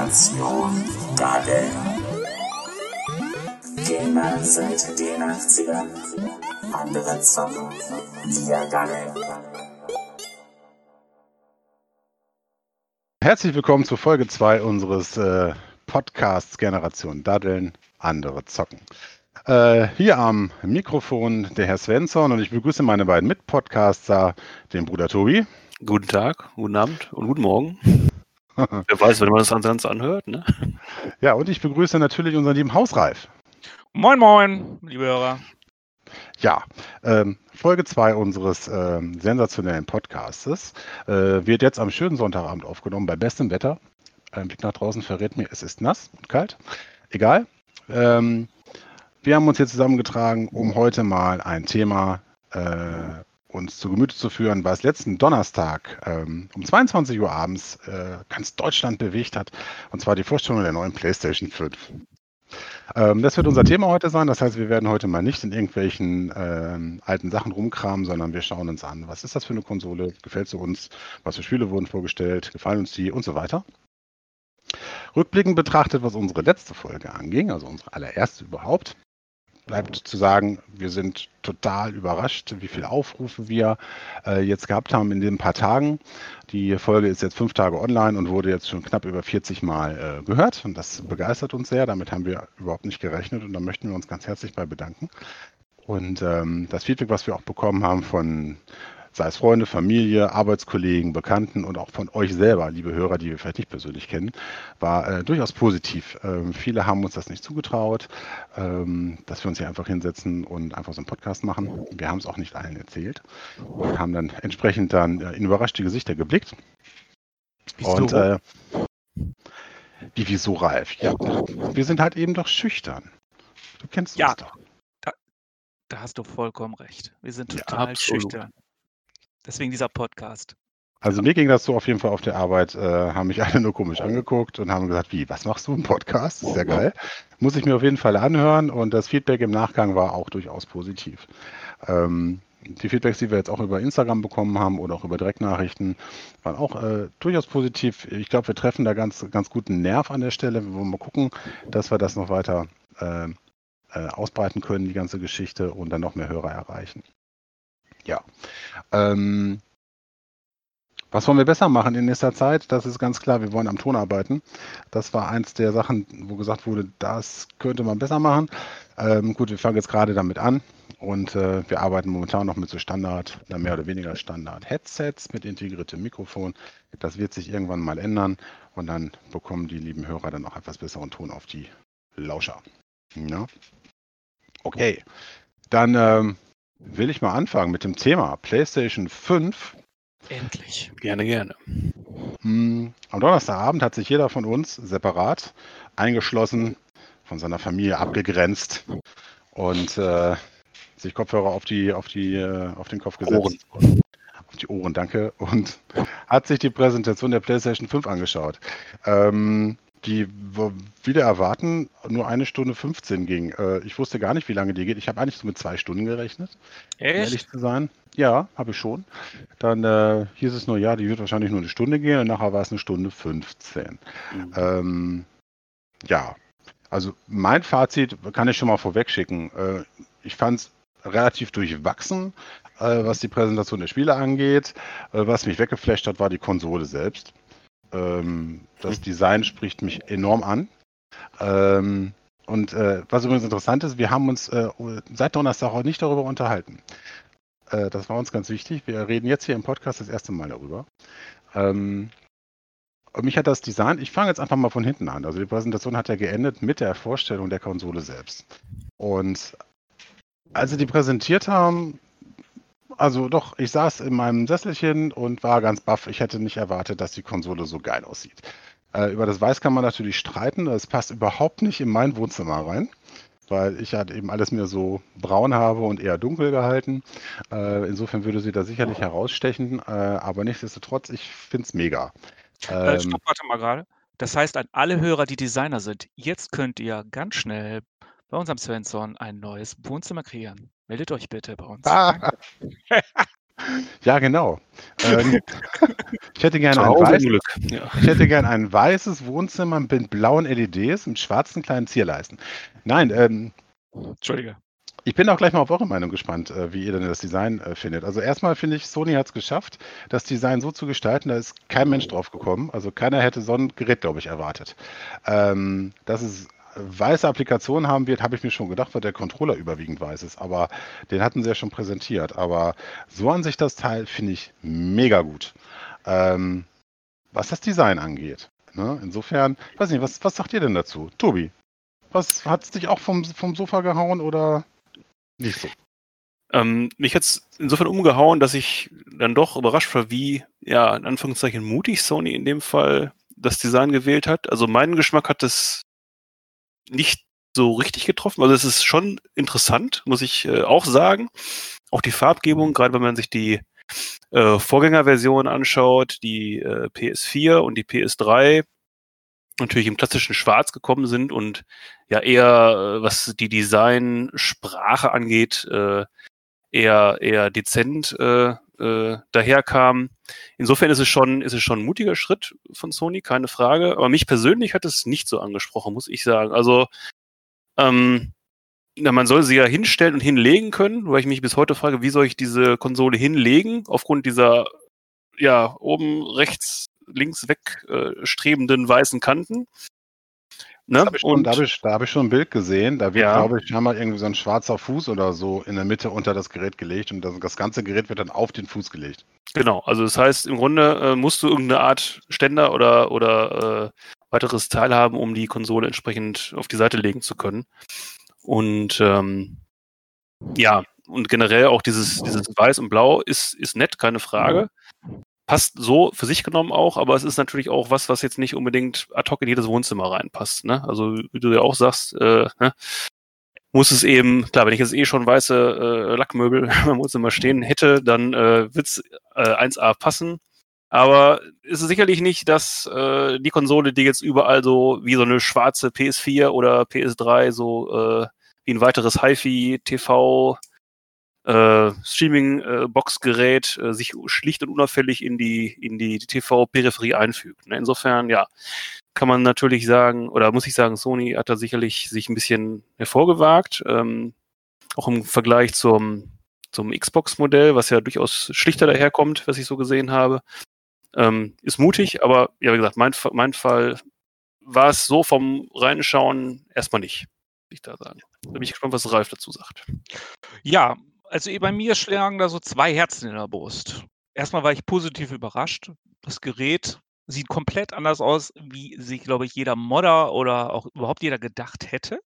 Generation Dadel. Gamer seit den 80ern, andere zocken via Dadel. Herzlich willkommen zu Folge 2 unseres äh, Podcasts Generation Daddeln, andere zocken. Äh, hier am Mikrofon der Herr Svensson und ich begrüße meine beiden Mitpodcaster, den Bruder Tobi. Guten Tag, guten Abend und guten Morgen. Wer weiß, wenn man das ansonsten anhört, ne? Ja, und ich begrüße natürlich unseren lieben Hausreif. Moin, moin, liebe Hörer. Ja, ähm, Folge 2 unseres ähm, sensationellen Podcastes äh, wird jetzt am schönen Sonntagabend aufgenommen, bei bestem Wetter. Ein Blick nach draußen verrät mir, es ist nass und kalt. Egal. Ähm, wir haben uns hier zusammengetragen, um heute mal ein Thema äh, uns zu Gemüte zu führen, was letzten Donnerstag ähm, um 22 Uhr abends äh, ganz Deutschland bewegt hat, und zwar die Vorstellung der neuen PlayStation 5. Ähm, das wird unser Thema heute sein. Das heißt, wir werden heute mal nicht in irgendwelchen ähm, alten Sachen rumkramen, sondern wir schauen uns an, was ist das für eine Konsole, gefällt sie uns, was für Spiele wurden vorgestellt, gefallen uns die und so weiter. Rückblickend betrachtet, was unsere letzte Folge anging, also unsere allererste überhaupt, bleibt zu sagen, wir sind total überrascht, wie viele Aufrufe wir äh, jetzt gehabt haben in den paar Tagen. Die Folge ist jetzt fünf Tage online und wurde jetzt schon knapp über 40 Mal äh, gehört. Und das begeistert uns sehr. Damit haben wir überhaupt nicht gerechnet und da möchten wir uns ganz herzlich bei bedanken. Und ähm, das Feedback, was wir auch bekommen haben von sei es Freunde, Familie, Arbeitskollegen, Bekannten und auch von euch selber, liebe Hörer, die wir vielleicht nicht persönlich kennen, war äh, durchaus positiv. Ähm, viele haben uns das nicht zugetraut, ähm, dass wir uns hier einfach hinsetzen und einfach so einen Podcast machen. Wir haben es auch nicht allen erzählt und haben dann entsprechend dann äh, in überraschte Gesichter geblickt. Wieso? Und äh, wie wieso, Ralf? Ja, wir sind halt eben doch schüchtern. Du kennst Ja. uns doch. Da hast du vollkommen recht. Wir sind Ja, total absolut. schüchtern. Deswegen dieser Podcast. Also mir ging das so auf jeden Fall auf der Arbeit, äh, haben mich alle nur komisch angeguckt und haben gesagt, wie, was machst du im Podcast? Ist ja geil. Muss ich mir auf jeden Fall anhören und das Feedback im Nachgang war auch durchaus positiv. Ähm, die Feedbacks, die wir jetzt auch über Instagram bekommen haben oder auch über Direktnachrichten, waren auch äh, durchaus positiv. Ich glaube, wir treffen da ganz, ganz guten Nerv an der Stelle. Wir wollen mal gucken, dass wir das noch weiter äh, äh, ausbreiten können, die ganze Geschichte, und dann noch mehr Hörer erreichen. Ja. Ähm, was wollen wir besser machen in nächster Zeit? Das ist ganz klar, wir wollen am Ton arbeiten. Das war eins der Sachen, wo gesagt wurde, das könnte man besser machen. Ähm, gut, wir fangen jetzt gerade damit an und äh, wir arbeiten momentan noch mit so Standard, mehr oder weniger Standard-Headsets mit integriertem Mikrofon. Das wird sich irgendwann mal ändern und dann bekommen die lieben Hörer dann auch etwas besseren Ton auf die Lauscher. Ja? Okay, dann ähm, will ich mal anfangen mit dem Thema PlayStation 5 Endlich. Gerne, gerne. Hm, Am Donnerstagabend hat sich jeder von uns separat eingeschlossen, von seiner Familie abgegrenzt und äh, sich Kopfhörer auf die, auf die, äh, auf den Kopf gesetzt. Auf die Ohren, danke. Und hat sich die Präsentation der PlayStation 5 angeschaut. Ähm, die wieder erwarten nur eine Stunde 15 ging. Äh, ich wusste gar nicht, wie lange die geht. Ich habe eigentlich so mit zwei Stunden gerechnet um ehrlich Echt? zu sein. Ja, habe ich schon. Dann äh, hieß es nur, ja, die wird wahrscheinlich nur eine Stunde gehen und nachher war es eine Stunde 15. Mhm. Ähm, ja, also mein Fazit kann ich schon mal vorweg schicken. Äh, ich fand es relativ durchwachsen, äh, was die Präsentation der Spiele angeht. Äh, was mich weggeflasht hat, war die Konsole selbst. Ähm, das Design spricht mich enorm an. Ähm, und äh, was übrigens interessant ist, wir haben uns äh, seit Donnerstag auch nicht darüber unterhalten. Äh, das war uns ganz wichtig. Wir reden jetzt hier im Podcast das erste Mal darüber. Ähm, und mich hat das Design, ich fange jetzt einfach mal von hinten an. Also die Präsentation hat ja geendet mit der Vorstellung der Konsole selbst. Und als sie die präsentiert haben, also doch, ich saß in meinem Sesselchen und war ganz baff. Ich hätte nicht erwartet, dass die Konsole so geil aussieht. Äh, über das Weiß kann man natürlich streiten. Das passt überhaupt nicht in mein Wohnzimmer rein, weil ich halt eben alles mir so braun habe und eher dunkel gehalten. Äh, insofern würde sie da sicherlich herausstechen. Äh, aber nichtsdestotrotz, ich finde es mega. Äh, Ähm, stopp, warte mal gerade. Das heißt, an alle Hörer, die Designer sind, jetzt könnt ihr ganz schnell bei unserem Svensson ein neues Wohnzimmer kreieren. Meldet euch bitte bei uns. Ah, Ja, genau. Ähm, ich hätte gerne ein weiß, Glück. Ja. ich hätte gern ein weißes Wohnzimmer mit blauen LEDs und schwarzen kleinen Zierleisten. Nein, ähm, Entschuldige. ich bin auch gleich mal auf eure Meinung gespannt, äh, wie ihr denn das Design äh, findet. Also erstmal finde ich, Sony hat es geschafft, das Design so zu gestalten, da ist kein Mensch drauf gekommen. Also keiner hätte so ein Gerät, glaube ich, erwartet. Ähm, dass es weiße Applikationen haben wird, habe ich mir schon gedacht, weil der Controller überwiegend weiß ist. Aber den hatten sie ja schon präsentiert. Aber so an sich das Teil finde ich mega gut. Ähm, was das Design angeht. Ne? Insofern, weiß nicht, was, was sagt ihr denn dazu? Tobi, was hat es dich auch vom, vom Sofa gehauen oder nicht so? Ähm, mich hat's insofern umgehauen, dass ich dann doch überrascht war, wie, ja, in Anführungszeichen mutig Sony in dem Fall das Design gewählt hat. Also meinen Geschmack hat es nicht so richtig getroffen. Also es ist schon interessant, muss ich äh, auch sagen. Auch die Farbgebung, gerade wenn man sich die äh, Vorgängerversion anschaut, die äh, PS4 und die PS3, natürlich im klassischen Schwarz gekommen sind und ja eher, äh, was die Designsprache angeht, äh, eher eher dezent äh, äh, daherkam. Insofern ist es schon ist es schon ein mutiger Schritt von Sony, keine Frage. Aber mich persönlich hat es nicht so angesprochen, muss ich sagen. Also ähm, na, man soll sie ja hinstellen und hinlegen können, weil ich mich bis heute frage, wie soll ich diese Konsole hinlegen aufgrund dieser ja oben rechts links wegstrebenden weißen Kanten. Ne? Da habe ich, schon- da hab ich, da hab ich schon ein Bild gesehen. Da wird, Ja. glaube ich, einmal irgendwie so ein schwarzer Fuß oder so in der Mitte unter das Gerät gelegt und das, das ganze Gerät wird dann auf den Fuß gelegt. Genau, also das heißt, im Grunde äh, musst du irgendeine Art Ständer oder, oder äh, weiteres Teil haben, um die Konsole entsprechend auf die Seite legen zu können. Und ähm, ja, und generell auch dieses, dieses Weiß und Blau ist, ist nett, keine Frage. Passt so für sich genommen auch, aber es ist natürlich auch was, was jetzt nicht unbedingt ad hoc in jedes Wohnzimmer reinpasst. Ne? Also wie du ja auch sagst, äh, ne? muss es eben, klar, wenn ich jetzt eh schon weiße äh, Lackmöbel im Wohnzimmer stehen hätte, dann äh, wird's äh, 1A passen. Aber ist es sicherlich nicht, dass äh, die Konsole, die jetzt überall so wie so eine schwarze PS4 oder PS3 so äh, wie ein weiteres HiFi TV äh, Streaming-Box-Gerät äh, sich schlicht und unauffällig in die in die TV-Peripherie einfügt. Ne? Insofern, ja, kann man natürlich sagen, oder muss ich sagen, Sony hat da sicherlich sich ein bisschen hervorgewagt, ähm, auch im Vergleich zum, zum Xbox-Modell, was ja durchaus schlichter daherkommt, was ich so gesehen habe. Ähm, ist mutig, aber ja, wie gesagt, mein, mein Fall war es so vom Reinschauen erstmal nicht, würde ich da sagen. Da bin ich gespannt, was Ralf dazu sagt. Ja, also eh bei mir schlagen da so zwei Herzen in der Brust. Erstmal war ich positiv überrascht. Das Gerät sieht komplett anders aus, wie sich, glaube ich, jeder Modder oder auch überhaupt jeder gedacht hätte.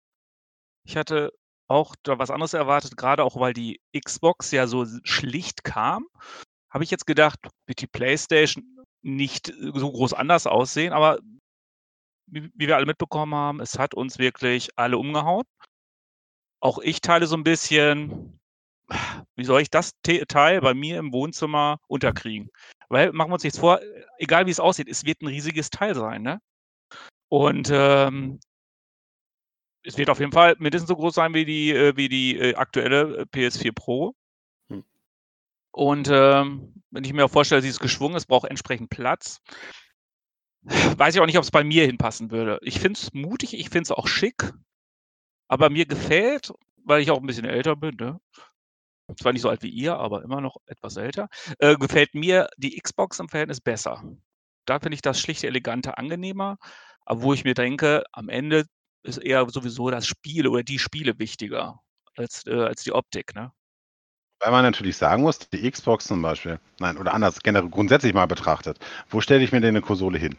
Ich hatte auch da was anderes erwartet, gerade auch weil die Xbox ja so schlicht kam. Habe ich jetzt gedacht, wird die PlayStation nicht äh, so groß anders aussehen, aber wie wir alle mitbekommen haben, es hat uns wirklich alle umgehauen. Auch ich teile so ein bisschen, wie soll ich das Te Teil bei mir im Wohnzimmer unterkriegen? Weil, machen wir uns nichts vor, egal wie es aussieht, es wird ein riesiges Teil sein, ne? Und ähm, es wird auf jeden Fall mindestens so groß sein wie die, äh, wie die äh, aktuelle äh, PS4 Pro. Hm. Und ähm, wenn ich mir auch vorstelle, sie ist geschwungen, es braucht entsprechend Platz. Weiß ich auch nicht, ob es bei mir hinpassen würde. Ich finde es mutig, ich finde es auch schick, aber mir gefällt, weil ich auch ein bisschen älter bin, ne? Zwar nicht so alt wie ihr, aber immer noch etwas älter, äh, gefällt mir die Xbox im Verhältnis besser. Da finde ich das schlichte, elegante angenehmer, aber wo ich mir denke, am Ende ist eher sowieso das Spiel oder die Spiele wichtiger als, äh, als die Optik, ne? Weil man natürlich sagen muss, die Xbox zum Beispiel, nein, oder anders, generell grundsätzlich mal betrachtet, wo stelle ich mir denn eine Konsole hin?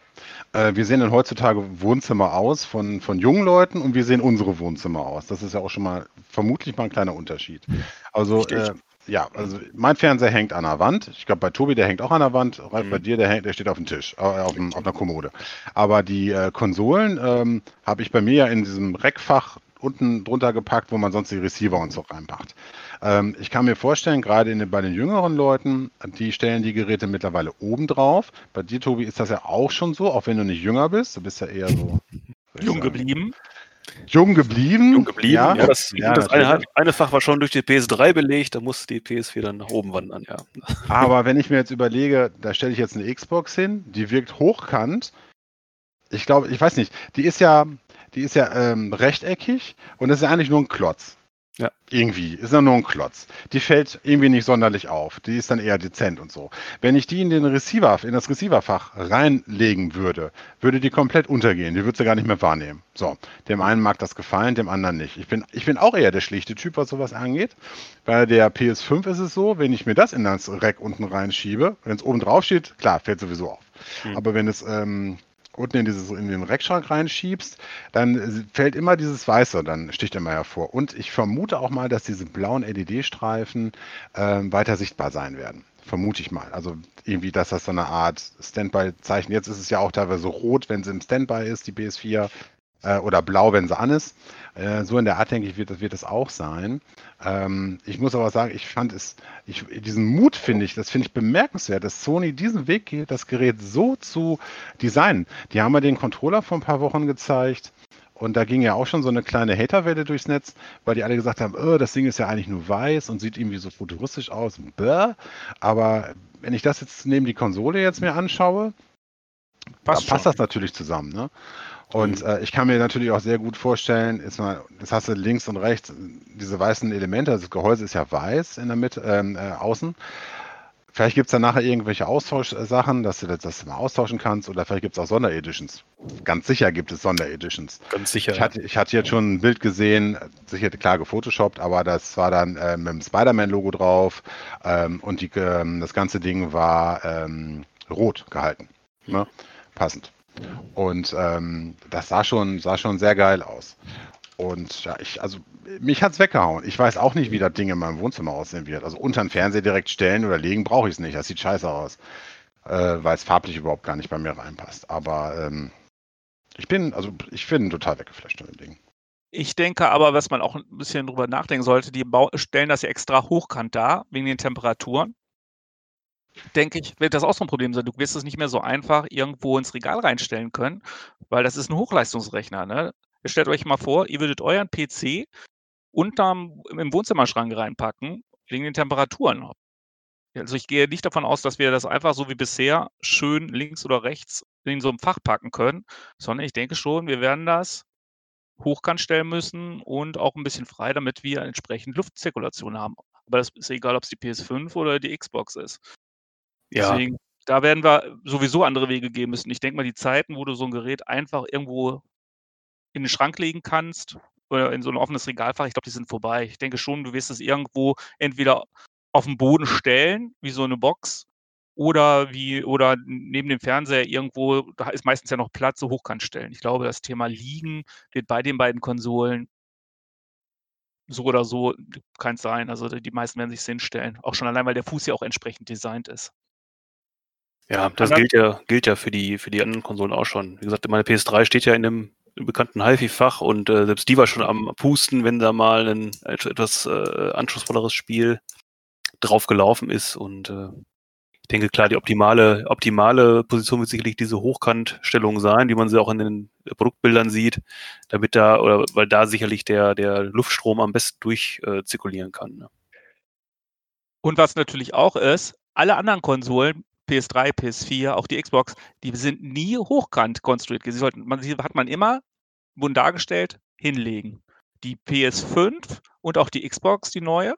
Äh, wir sehen dann heutzutage Wohnzimmer aus von, von jungen Leuten und wir sehen unsere Wohnzimmer aus. Das ist ja auch schon mal vermutlich mal ein kleiner Unterschied. Also, äh, ja, also mein Fernseher hängt an der Wand. Ich glaube, bei Tobi, der hängt auch an der Wand. Ralf, Mhm. bei dir, der, hängt, der steht auf dem Tisch, äh, auf, dem, auf einer Kommode. Aber die äh, Konsolen ähm, habe ich bei mir ja in diesem Reckfach unten drunter gepackt, wo man sonst die Receiver und so reinpackt. Ähm, ich kann mir vorstellen, gerade in, bei den jüngeren Leuten, die stellen die Geräte mittlerweile oben drauf. Bei dir, Tobi, ist das ja auch schon so, auch wenn du nicht jünger bist. Du bist ja eher so. Jung sagen, geblieben. jung geblieben. Jung geblieben. Ja, Ja, das, ja, das eine, eine Fach war schon durch die PS3 belegt, da musste die PS4 dann nach oben wandern, ja. Aber wenn ich mir jetzt überlege, da stelle ich jetzt eine Xbox hin, die wirkt hochkant. Ich glaube, ich weiß nicht, die ist ja, die ist ja ähm, rechteckig und das ist ja eigentlich nur ein Klotz. Ja. Irgendwie, ist ja nur ein Klotz. Die fällt irgendwie nicht sonderlich auf. Die ist dann eher dezent und so. Wenn ich die in den Receiver, in das Receiverfach reinlegen würde, würde die komplett untergehen. Die würde sie gar nicht mehr wahrnehmen. So, dem einen mag das gefallen, dem anderen nicht. Ich bin, ich bin auch eher der schlichte Typ, was sowas angeht. Bei der PS5 ist es so, wenn ich mir das in das Rack unten reinschiebe, wenn es oben drauf steht, klar, fällt sowieso auf. Hm. Aber wenn es ähm, unten in, dieses, in den Rackschrank reinschiebst, dann äh, fällt immer dieses Weiße, dann sticht immer hervor. Und ich vermute auch mal, dass diese blauen LED-Streifen ähm, weiter sichtbar sein werden. Vermute ich mal. Also irgendwie, dass das so eine Art Standby-Zeichen. Jetzt ist es ja auch teilweise rot, wenn sie im Standby ist, die PS4, äh, oder blau, wenn sie an ist. Äh, so in der Art, denke ich, wird, das- wird es auch sein. Ähm, ich muss aber sagen, ich fand es, ich, diesen Mut finde ich, das finde ich bemerkenswert, dass Sony diesen Weg geht, das Gerät so zu designen. Die haben ja den Controller vor ein paar Wochen gezeigt. Und da ging ja auch schon so eine kleine Haterwelle durchs Netz, weil die alle gesagt haben, oh, das Ding ist ja eigentlich nur weiß und sieht irgendwie so futuristisch aus. Bäh. Aber wenn ich das jetzt neben die Konsole jetzt mir anschaue, Passt da passt schon. das natürlich zusammen. Ne? Und äh, ich kann mir natürlich auch sehr gut vorstellen, ist mal, das hast du links und rechts, diese weißen Elemente, also das Gehäuse ist ja weiß in der Mitte, ähm, äh, außen. Vielleicht gibt es dann nachher irgendwelche Austauschsachen, dass du das, das mal austauschen kannst oder vielleicht gibt es auch Sondereditions. Ganz sicher gibt es Sondereditions. Ganz sicher. Ich hatte, ich hatte jetzt schon ein Bild gesehen, sicher klar gefotoshoppt, aber das war dann äh, mit dem Spider-Man-Logo drauf ähm, und die, ähm, das ganze Ding war ähm, rot gehalten. Ne? Passend. Und ähm, das sah schon, sah schon sehr geil aus. Und ja, ich, also mich hat's weggehauen. Ich weiß auch nicht, wie das Ding in meinem Wohnzimmer aussehen wird. Also unter den Fernseher direkt stellen oder legen brauche ich es nicht. Das sieht scheiße aus. Äh, weil es farblich überhaupt gar nicht bei mir reinpasst. Aber ähm, ich bin, also ich bin total weggeflasht von dem Ding. Ich denke aber, was man auch ein bisschen drüber nachdenken sollte, die stellen das ja extra hochkant dar, wegen den Temperaturen. Denke ich, wird das auch so ein Problem sein. Du wirst es nicht mehr so einfach irgendwo ins Regal reinstellen können, weil das ist ein Hochleistungsrechner. Ne? Stellt euch mal vor, ihr würdet euren PC unterm, im Wohnzimmerschrank reinpacken, wegen den Temperaturen. Also ich gehe nicht davon aus, dass wir das einfach so wie bisher schön links oder rechts in so einem Fach packen können, sondern ich denke schon, wir werden das hochkant stellen müssen und auch ein bisschen frei, damit wir entsprechend Luftzirkulation haben. Aber das ist egal, ob es die PS5 oder die Xbox ist. Ja, Deswegen, da werden wir sowieso andere Wege gehen müssen. Ich denke mal, die Zeiten, wo du so ein Gerät einfach irgendwo in den Schrank legen kannst oder in so ein offenes Regalfach, ich glaube, die sind vorbei. Ich denke schon, du wirst es irgendwo entweder auf den Boden stellen, wie so eine Box, oder wie, oder neben dem Fernseher irgendwo, da ist meistens ja noch Platz, so hochkant stellen. Ich glaube, das Thema Liegen wird bei den beiden Konsolen so oder so keins sein. Also die meisten werden sich hinstellen. Auch schon allein, weil der Fuß ja auch entsprechend designt ist. Ja, das gilt ja, gilt ja für die, für die anderen Konsolen auch schon. Wie gesagt, meine PS3 steht ja in dem bekannten HiFi-Fach und äh, selbst die war schon am Pusten, wenn da mal ein etwas äh, anspruchsvolleres Spiel drauf gelaufen ist. Und äh, ich denke, klar, die optimale, optimale Position wird sicherlich diese Hochkantstellung sein, wie man sie auch in den Produktbildern sieht, damit da, oder weil da sicherlich der, der Luftstrom am besten durchzirkulieren äh, zirkulieren kann. Ne? Und was natürlich auch ist, alle anderen Konsolen, PS3, PS4, auch die Xbox, die sind nie hochkant konstruiert. Sie sollten, man, sie hat man immer, wurden dargestellt, hinlegen. Die PS5 und auch die Xbox, die neue,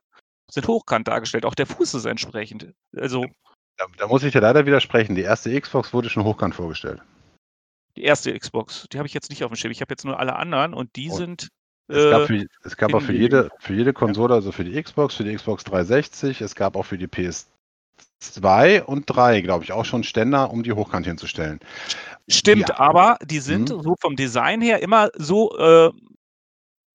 sind hochkant dargestellt. Auch der Fuß ist entsprechend. Also Da, da muss ich dir leider widersprechen. Die erste Xbox wurde schon hochkant vorgestellt. die erste Xbox, die habe ich jetzt nicht auf dem Schirm. Ich habe jetzt nur alle anderen und die Und sind. Es gab, Äh, für, es gab auch für jede, für jede Konsole, also für die Xbox, für die Xbox 360, es gab auch für die PS2 und 3, glaube ich, auch schon Ständer, um die hochkant hinzustellen. Stimmt, Ja. aber die sind Mhm. so vom Design her immer so äh,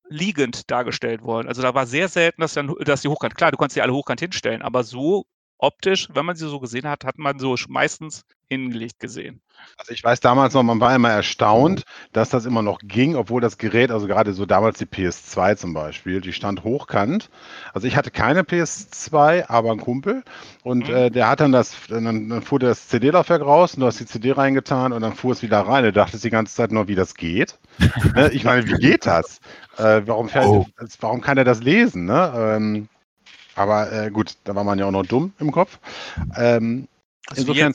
liegend dargestellt worden. Also da war sehr selten, dass, dann, dass die hochkant, klar, du kannst die alle hochkant hinstellen, aber so optisch, wenn man sie so gesehen hat, hat man so meistens hingelegt gesehen. Also ich weiß damals noch, man war immer erstaunt, dass das immer noch ging, obwohl das Gerät, also gerade so damals die PS2 zum Beispiel, die stand hochkant. Also ich hatte keine PS2, aber ein Kumpel und Mhm. äh, der hat dann das, dann, dann fuhr das CD-Laufwerk raus und du hast die CD reingetan und dann fuhr es wieder rein. Du dachtest die ganze Zeit nur, wie das geht. ne? Ich meine, wie geht das? Äh, warum, fährt, Oh. warum kann er das lesen? Ne? Ähm, aber äh, gut, da war man ja auch noch dumm im Kopf. Ähm, insofern,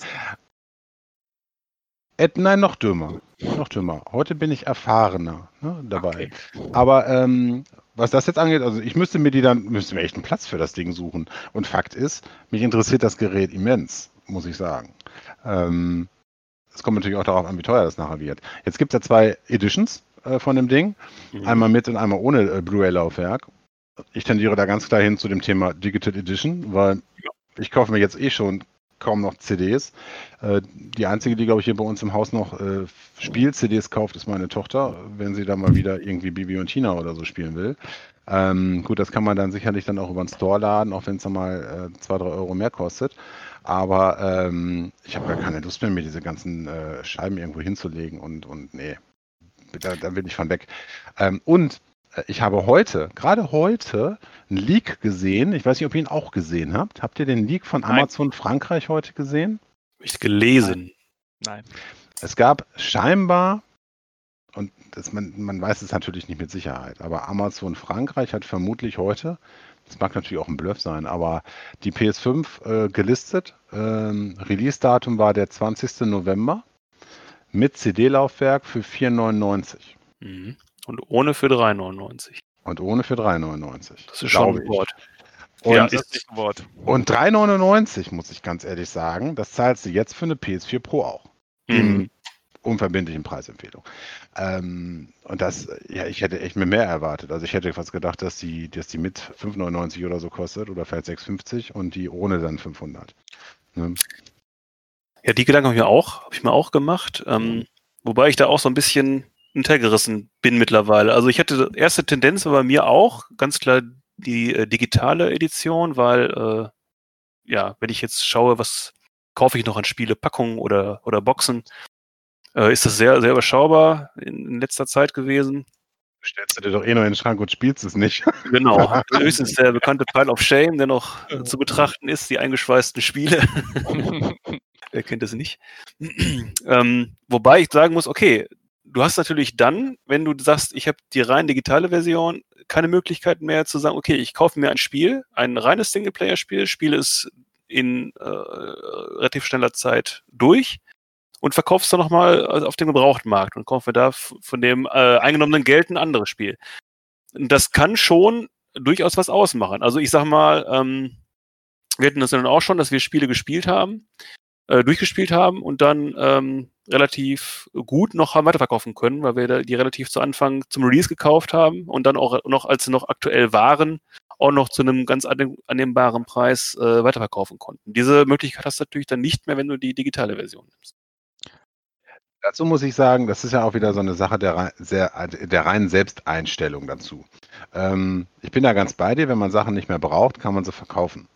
Ed, nein, noch dümmer. Noch dümmer. Heute bin ich erfahrener ne, dabei. Okay. Aber ähm, was das jetzt angeht, also ich müsste mir die dann, müsste mir echt einen Platz für das Ding suchen. Und Fakt ist, mich interessiert das Gerät immens, muss ich sagen. Ähm, es kommt natürlich auch darauf an, wie teuer das nachher wird. Jetzt gibt es ja zwei Editions äh, von dem Ding. Mhm. Einmal mit und einmal ohne äh, Blu-ray-Laufwerk. Ich tendiere da ganz klar hin zu dem Thema Digital Edition, weil ich kaufe mir jetzt eh schon kaum noch CDs. Äh, die einzige, die, glaube ich, hier bei uns im Haus noch äh, Spiel-CDs kauft, ist meine Tochter, wenn sie da mal wieder irgendwie Bibi und Tina oder so spielen will. Ähm, gut, das kann man dann sicherlich dann auch über den Store laden, auch wenn es dann mal äh, zwei, drei Euro mehr kostet. Aber ähm, ich habe gar keine Lust mehr, mir diese ganzen äh, Scheiben irgendwo hinzulegen und, und nee, da, da bin ich von weg. Ähm, und ich habe heute, gerade heute, einen Leak gesehen. Ich weiß nicht, ob ihr ihn auch gesehen habt. Habt ihr den Leak von Nein. Amazon Frankreich heute gesehen? Ich gelesen. nein. Es gab scheinbar, und das, man, man weiß es natürlich nicht mit Sicherheit, aber Amazon Frankreich hat vermutlich heute, das mag natürlich auch ein Bluff sein, aber die PS5 äh, gelistet. Ähm, Release-Datum war der 20. November mit CD-Laufwerk für 4,99 Mhm. Und ohne für 3,99. und ohne für 3,99. Das ist schon ein. Wort. Und, Ja, ist nicht ein Wort. und 3,99 muss ich ganz ehrlich sagen, das zahlst du jetzt für eine PS4 Pro auch. Im Mhm. unverbindlichen Preisempfehlung. Ähm, und das, ja, ich hätte echt mir mehr erwartet. Also ich hätte fast gedacht, dass die, dass die mit 5,99 oder so kostet oder vielleicht 6,50 und die ohne dann 500. Ne? Ja, die Gedanken habe ich mir auch, habe ich mir auch gemacht. Ähm, wobei ich da auch so ein bisschen hintergerissen bin mittlerweile. Also ich hatte erste Tendenz war bei mir auch ganz klar die äh, digitale Edition, weil äh, ja, wenn ich jetzt schaue, was kaufe ich noch an Spiele, Packungen oder oder Boxen, äh, ist das sehr sehr überschaubar in, in letzter Zeit gewesen. Stellst du dir doch eh noch in den Schrank und spielst es nicht. Genau. Höchstens der bekannte Pile of Shame, der noch zu betrachten ist, die eingeschweißten Spiele. Wer kennt es nicht? ähm, wobei ich sagen muss, okay, du hast natürlich dann, wenn du sagst, ich habe die rein digitale Version, keine Möglichkeit mehr zu sagen, okay, ich kaufe mir ein Spiel, ein reines Singleplayer-Spiel, spiele es in äh, relativ schneller Zeit durch und verkaufe es dann nochmal auf dem Gebrauchtmarkt und kaufe da von dem äh, eingenommenen Geld ein anderes Spiel. Das kann schon durchaus was ausmachen. Also ich sag mal, ähm, wir hatten das dann auch schon, dass wir Spiele gespielt haben, äh, durchgespielt haben und dann ähm, relativ gut noch haben weiterverkaufen können, weil wir die relativ zu Anfang zum Release gekauft haben und dann auch noch, als sie noch aktuell waren, auch noch zu einem ganz annehm- annehmbaren Preis äh, weiterverkaufen konnten. Diese Möglichkeit hast du natürlich dann nicht mehr, wenn du die digitale Version nimmst. Dazu muss ich sagen, das ist ja auch wieder so eine Sache der, sehr, der reinen Selbsteinstellung dazu. Ähm, ich bin da ganz bei dir, wenn man Sachen nicht mehr braucht, kann man sie verkaufen.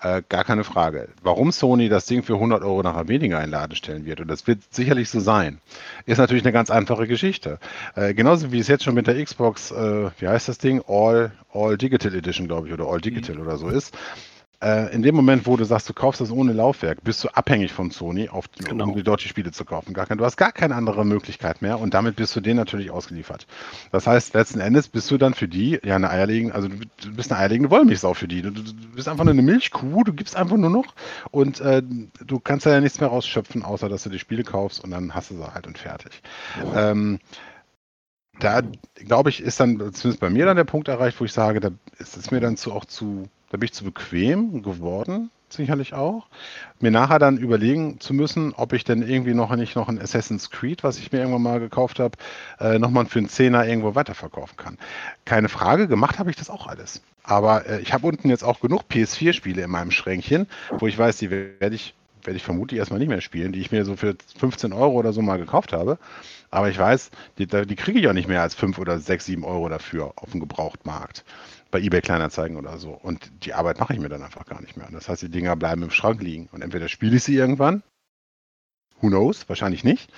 Äh, gar keine Frage. Warum Sony das Ding für 100 Euro nachher weniger in den Laden stellen wird, und das wird sicherlich so sein, ist natürlich eine ganz einfache Geschichte. Äh, genauso wie es jetzt schon mit der Xbox, äh, wie heißt das Ding? All, All Digital Edition, glaube ich, oder All Digital oder so ist. Äh, in dem Moment, wo du sagst, du kaufst das ohne Laufwerk, bist du abhängig von Sony, auf, Genau. um die deutsche Spiele zu kaufen. Gar kein, du hast gar keine andere Möglichkeit mehr und damit bist du denen natürlich ausgeliefert. Das heißt, letzten Endes bist du dann für die ja eine eierlegende, also du, bist eine eierlegende Wollmilchsau für die. Du, du, bist einfach nur eine Milchkuh, du gibst einfach nur noch und äh, du kannst da ja nichts mehr rausschöpfen, außer dass du die Spiele kaufst und dann hast du sie halt und fertig. Ähm, da glaube ich, ist dann zumindest bei mir dann der Punkt erreicht, wo ich sage, da ist es mir dann zu auch zu, da bin ich zu bequem geworden, sicherlich auch, mir nachher dann überlegen zu müssen, ob ich denn irgendwie noch nicht noch ein Assassin's Creed, was ich mir irgendwann mal gekauft habe, äh, nochmal für einen Zehner irgendwo weiterverkaufen kann. Keine Frage, gemacht habe ich das auch alles. Aber äh, ich habe unten jetzt auch genug PS4-Spiele in meinem Schränkchen, wo ich weiß, die werde ich, werde ich vermutlich erstmal nicht mehr spielen, die ich mir so für 15 Euro oder so mal gekauft habe. Aber ich weiß, die, die kriege ich auch nicht mehr als 5 oder 6, 7 Euro dafür auf dem Gebrauchtmarkt. Bei eBay Kleinanzeigen oder so. Und die Arbeit mache ich mir dann einfach gar nicht mehr. Das heißt, die Dinger bleiben im Schrank liegen. Und entweder spiele ich sie irgendwann, who knows, wahrscheinlich nicht.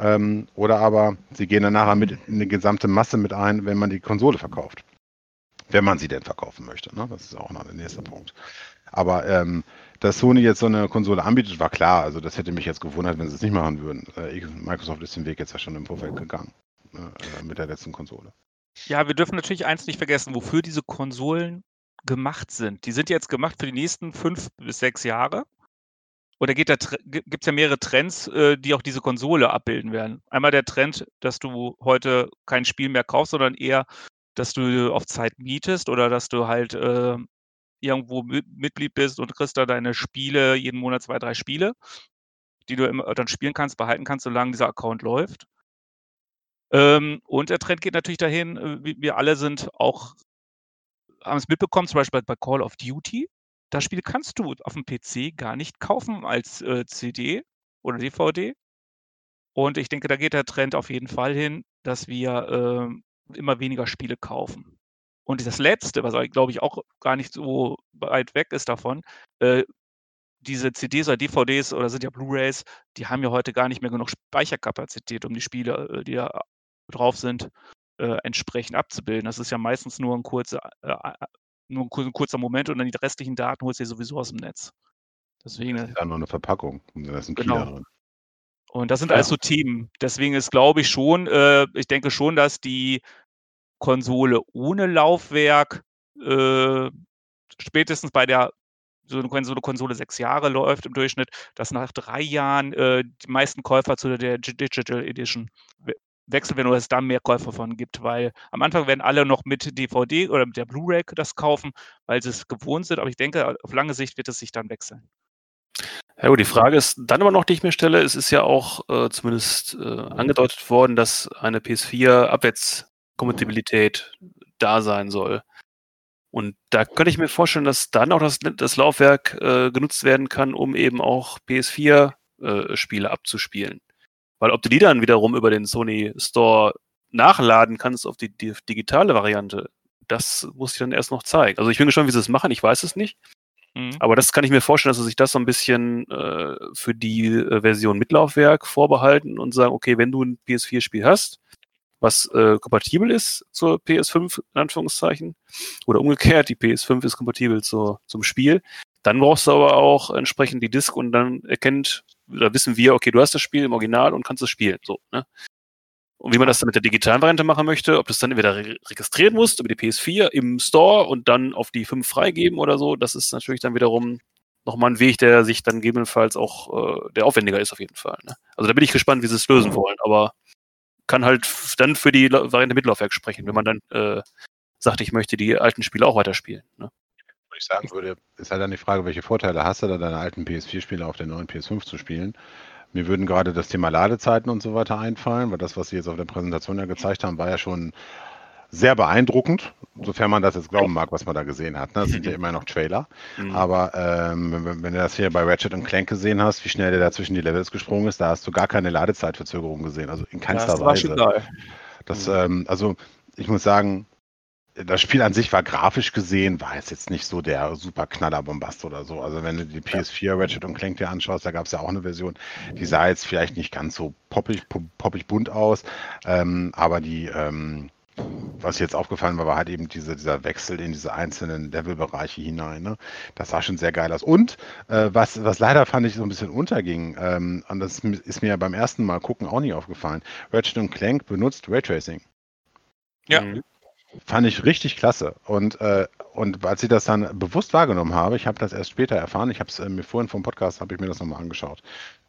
Ähm, oder aber sie gehen dann nachher mit in eine gesamte Masse mit ein, wenn man die Konsole verkauft. Wenn man sie denn verkaufen möchte. Ne? Das ist auch noch der nächste Punkt. Aber ähm, dass Sony jetzt so eine Konsole anbietet, war klar. Also das hätte mich jetzt gewundert, wenn sie es nicht machen würden. Äh, Microsoft ist den Weg jetzt ja schon im Vorfeld gegangen. äh, mit der letzten Konsole. Ja, wir dürfen natürlich eins nicht vergessen, wofür diese Konsolen gemacht sind. Die sind jetzt gemacht für die nächsten fünf bis sechs Jahre. Und da gibt es ja mehrere Trends, äh, die auch diese Konsole abbilden werden. Einmal der Trend, dass du heute kein Spiel mehr kaufst, sondern eher, dass du auf Zeit mietest oder dass du halt äh, irgendwo Mitglied bist und kriegst da deine Spiele, jeden Monat zwei, drei Spiele, die du dann spielen kannst, behalten kannst, solange dieser Account läuft. Ähm, und der Trend geht natürlich dahin, äh, wir alle sind auch, haben es mitbekommen, zum Beispiel bei Call of Duty. Das Spiel kannst du auf dem PC gar nicht kaufen als äh, CD oder DVD. Und ich denke, da geht der Trend auf jeden Fall hin, dass wir äh, immer weniger Spiele kaufen. Und das Letzte, was glaube ich auch gar nicht so weit weg ist davon, äh, diese CDs oder DVDs oder sind ja Blu-rays, die haben ja heute gar nicht mehr genug Speicherkapazität, um die Spiele, die da drauf sind, äh, entsprechend abzubilden. Das ist ja meistens nur ein kurzer, äh, nur ein kurzer Moment und dann die restlichen Daten holst du dir sowieso aus dem Netz. Deswegen. Das ist ja nur eine Verpackung. Da ist ein genau. drin. Und das sind ja. alles so Themen. Deswegen ist, glaube ich, schon, äh, ich denke schon, dass die Konsole ohne Laufwerk äh, spätestens bei der so eine, so eine Konsole sechs Jahre läuft im Durchschnitt, dass nach drei Jahren äh, die meisten Käufer zu der Digital Edition wechseln oder es da mehr Käufer von gibt, weil am Anfang werden alle noch mit DVD oder mit der Blu-ray das kaufen, weil sie es gewohnt sind, aber ich denke, auf lange Sicht wird es sich dann wechseln. Ja, gut, die Frage ist dann aber noch, die ich mir stelle, es ist ja auch äh, zumindest äh, angedeutet worden, dass eine PS4-Abwärtskompatibilität da sein soll. Und da könnte ich mir vorstellen, dass dann auch das, das Laufwerk äh, genutzt werden kann, um eben auch PS4-Spiele äh, abzuspielen. Weil ob du die dann wiederum über den Sony Store nachladen kannst auf die, die digitale Variante, das muss ich dann erst noch zeigen. Also ich bin gespannt, wie sie es machen, ich weiß es nicht. Mhm. Aber das kann ich mir vorstellen, dass sie sich das so ein bisschen äh, für die äh, Version mit Laufwerk vorbehalten und sagen, okay, wenn du ein PS4-Spiel hast, was äh, kompatibel ist zur PS5, in Anführungszeichen, oder umgekehrt, die PS5 ist kompatibel zur, zum Spiel, dann brauchst du aber auch entsprechend die Disk und dann erkennt, da wissen wir, okay, du hast das Spiel im Original und kannst es spielen. So, ne? Und wie man das dann mit der digitalen Variante machen möchte, ob du es dann entweder re registrieren musst über die PS4 im Store und dann auf die 5 freigeben oder so, das ist natürlich dann wiederum nochmal ein Weg, der sich dann gegebenenfalls auch, äh, der aufwendiger ist auf jeden Fall. Ne? Also da bin ich gespannt, wie sie es lösen wollen, aber kann halt dann für die Variante mit Laufwerk sprechen, wenn man dann äh, sagt, ich möchte die alten Spiele auch weiterspielen. Ne? Ich sagen würde, ist halt dann die Frage, welche Vorteile hast du da, deine alten PS4-Spiele auf der neuen PS5 zu spielen? Mir würden gerade das Thema Ladezeiten und so weiter einfallen, weil das, was Sie jetzt auf der Präsentation ja gezeigt haben, war ja schon sehr beeindruckend, sofern man das jetzt glauben mag, was man da gesehen hat. Ne? Das sind ja immer noch Trailer. Mhm. Aber ähm, wenn, wenn, du das hier bei Ratchet und Clank gesehen hast, wie schnell der da zwischen die Levels gesprungen ist, da hast du gar keine Ladezeitverzögerung gesehen. Also in keinster ja, das Weise. War schon das, ähm, also ich muss sagen, das Spiel an sich war grafisch gesehen, war es jetzt nicht so der super Knallerbombast oder so. Also wenn du die PS4 Ratchet und Clank dir anschaust, da gab es ja auch eine Version, die sah jetzt vielleicht nicht ganz so poppig, poppig bunt aus, ähm, aber die, ähm, was jetzt aufgefallen war, war halt eben diese, dieser Wechsel in diese einzelnen Levelbereiche hinein. Ne? Das sah schon sehr geil aus. Und äh, was, was leider fand ich so ein bisschen unterging, ähm, und das ist mir ja beim ersten Mal gucken auch nicht aufgefallen, Ratchet und Clank benutzt Raytracing. Ja. Fand ich richtig klasse. Und, äh, und als ich das dann bewusst wahrgenommen habe, ich habe das erst später erfahren, ich habe es äh, mir vorhin vom Podcast, habe ich mir das nochmal angeschaut.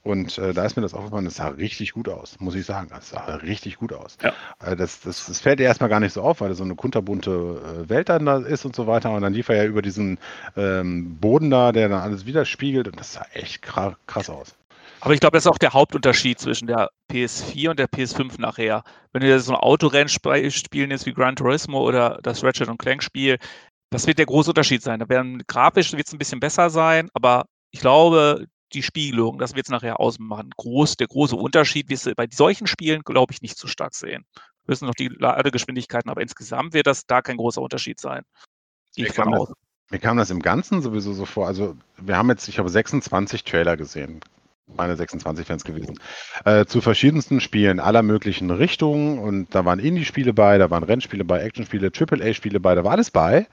Und äh, da ist mir das aufgefallen, das sah richtig gut aus, muss ich sagen. Das sah richtig gut aus. Ja. Äh, das, das, das fällt dir erstmal gar nicht so auf, weil das so eine kunterbunte äh, Welt dann da ist und so weiter. Und dann lief er ja über diesen ähm, Boden da, der dann alles widerspiegelt. Und das sah echt krass aus. Aber ich glaube, das ist auch der Hauptunterschied zwischen der PS4 und der PS5 nachher. Wenn du so ein Autorennen spielen jetzt wie Gran Turismo oder das Ratchet Clank Spiel, das wird der große Unterschied sein. Da werden grafisch wird es ein bisschen besser sein, aber ich glaube, die Spiegelung, das wird es nachher ausmachen. Groß, der große Unterschied wirst du bei solchen Spielen, glaube ich, nicht zu stark sehen. Wir müssen noch die Ladegeschwindigkeiten, aber insgesamt wird das da kein großer Unterschied sein. Ich von aus. Mir kam das im Ganzen sowieso so vor. Also, wir haben jetzt, ich habe 26 Trailer gesehen meine 26 Fans gewesen, äh, zu verschiedensten Spielen aller möglichen Richtungen. Und da waren Indie-Spiele bei, da waren Rennspiele bei, Action-Spiele, AAA-Spiele bei, da war alles bei,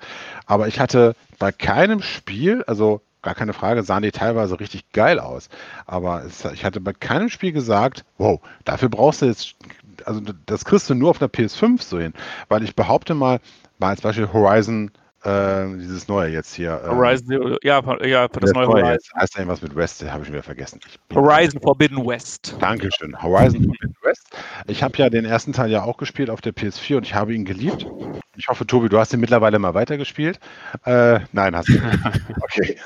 aber ich hatte bei keinem Spiel, also gar keine Frage, sahen die teilweise richtig geil aus, aber es, ich hatte bei keinem Spiel gesagt, wow, dafür brauchst du jetzt also das kriegst du nur auf einer PS5 so hin, weil ich behaupte mal, mal als Beispiel Horizon äh, dieses neue jetzt hier. Ähm, Horizon, ja, ja, das, das neue Horizon. Jetzt heißt ja irgendwas mit West, habe ich wieder vergessen. Horizon Forbidden West. Dankeschön. Horizon Forbidden West. Ich habe ja den ersten Teil ja auch gespielt auf der PS4 und ich habe ihn geliebt. Ich hoffe, Tobi, du hast ihn mittlerweile mal weitergespielt. Äh, nein, hast du nicht. Okay.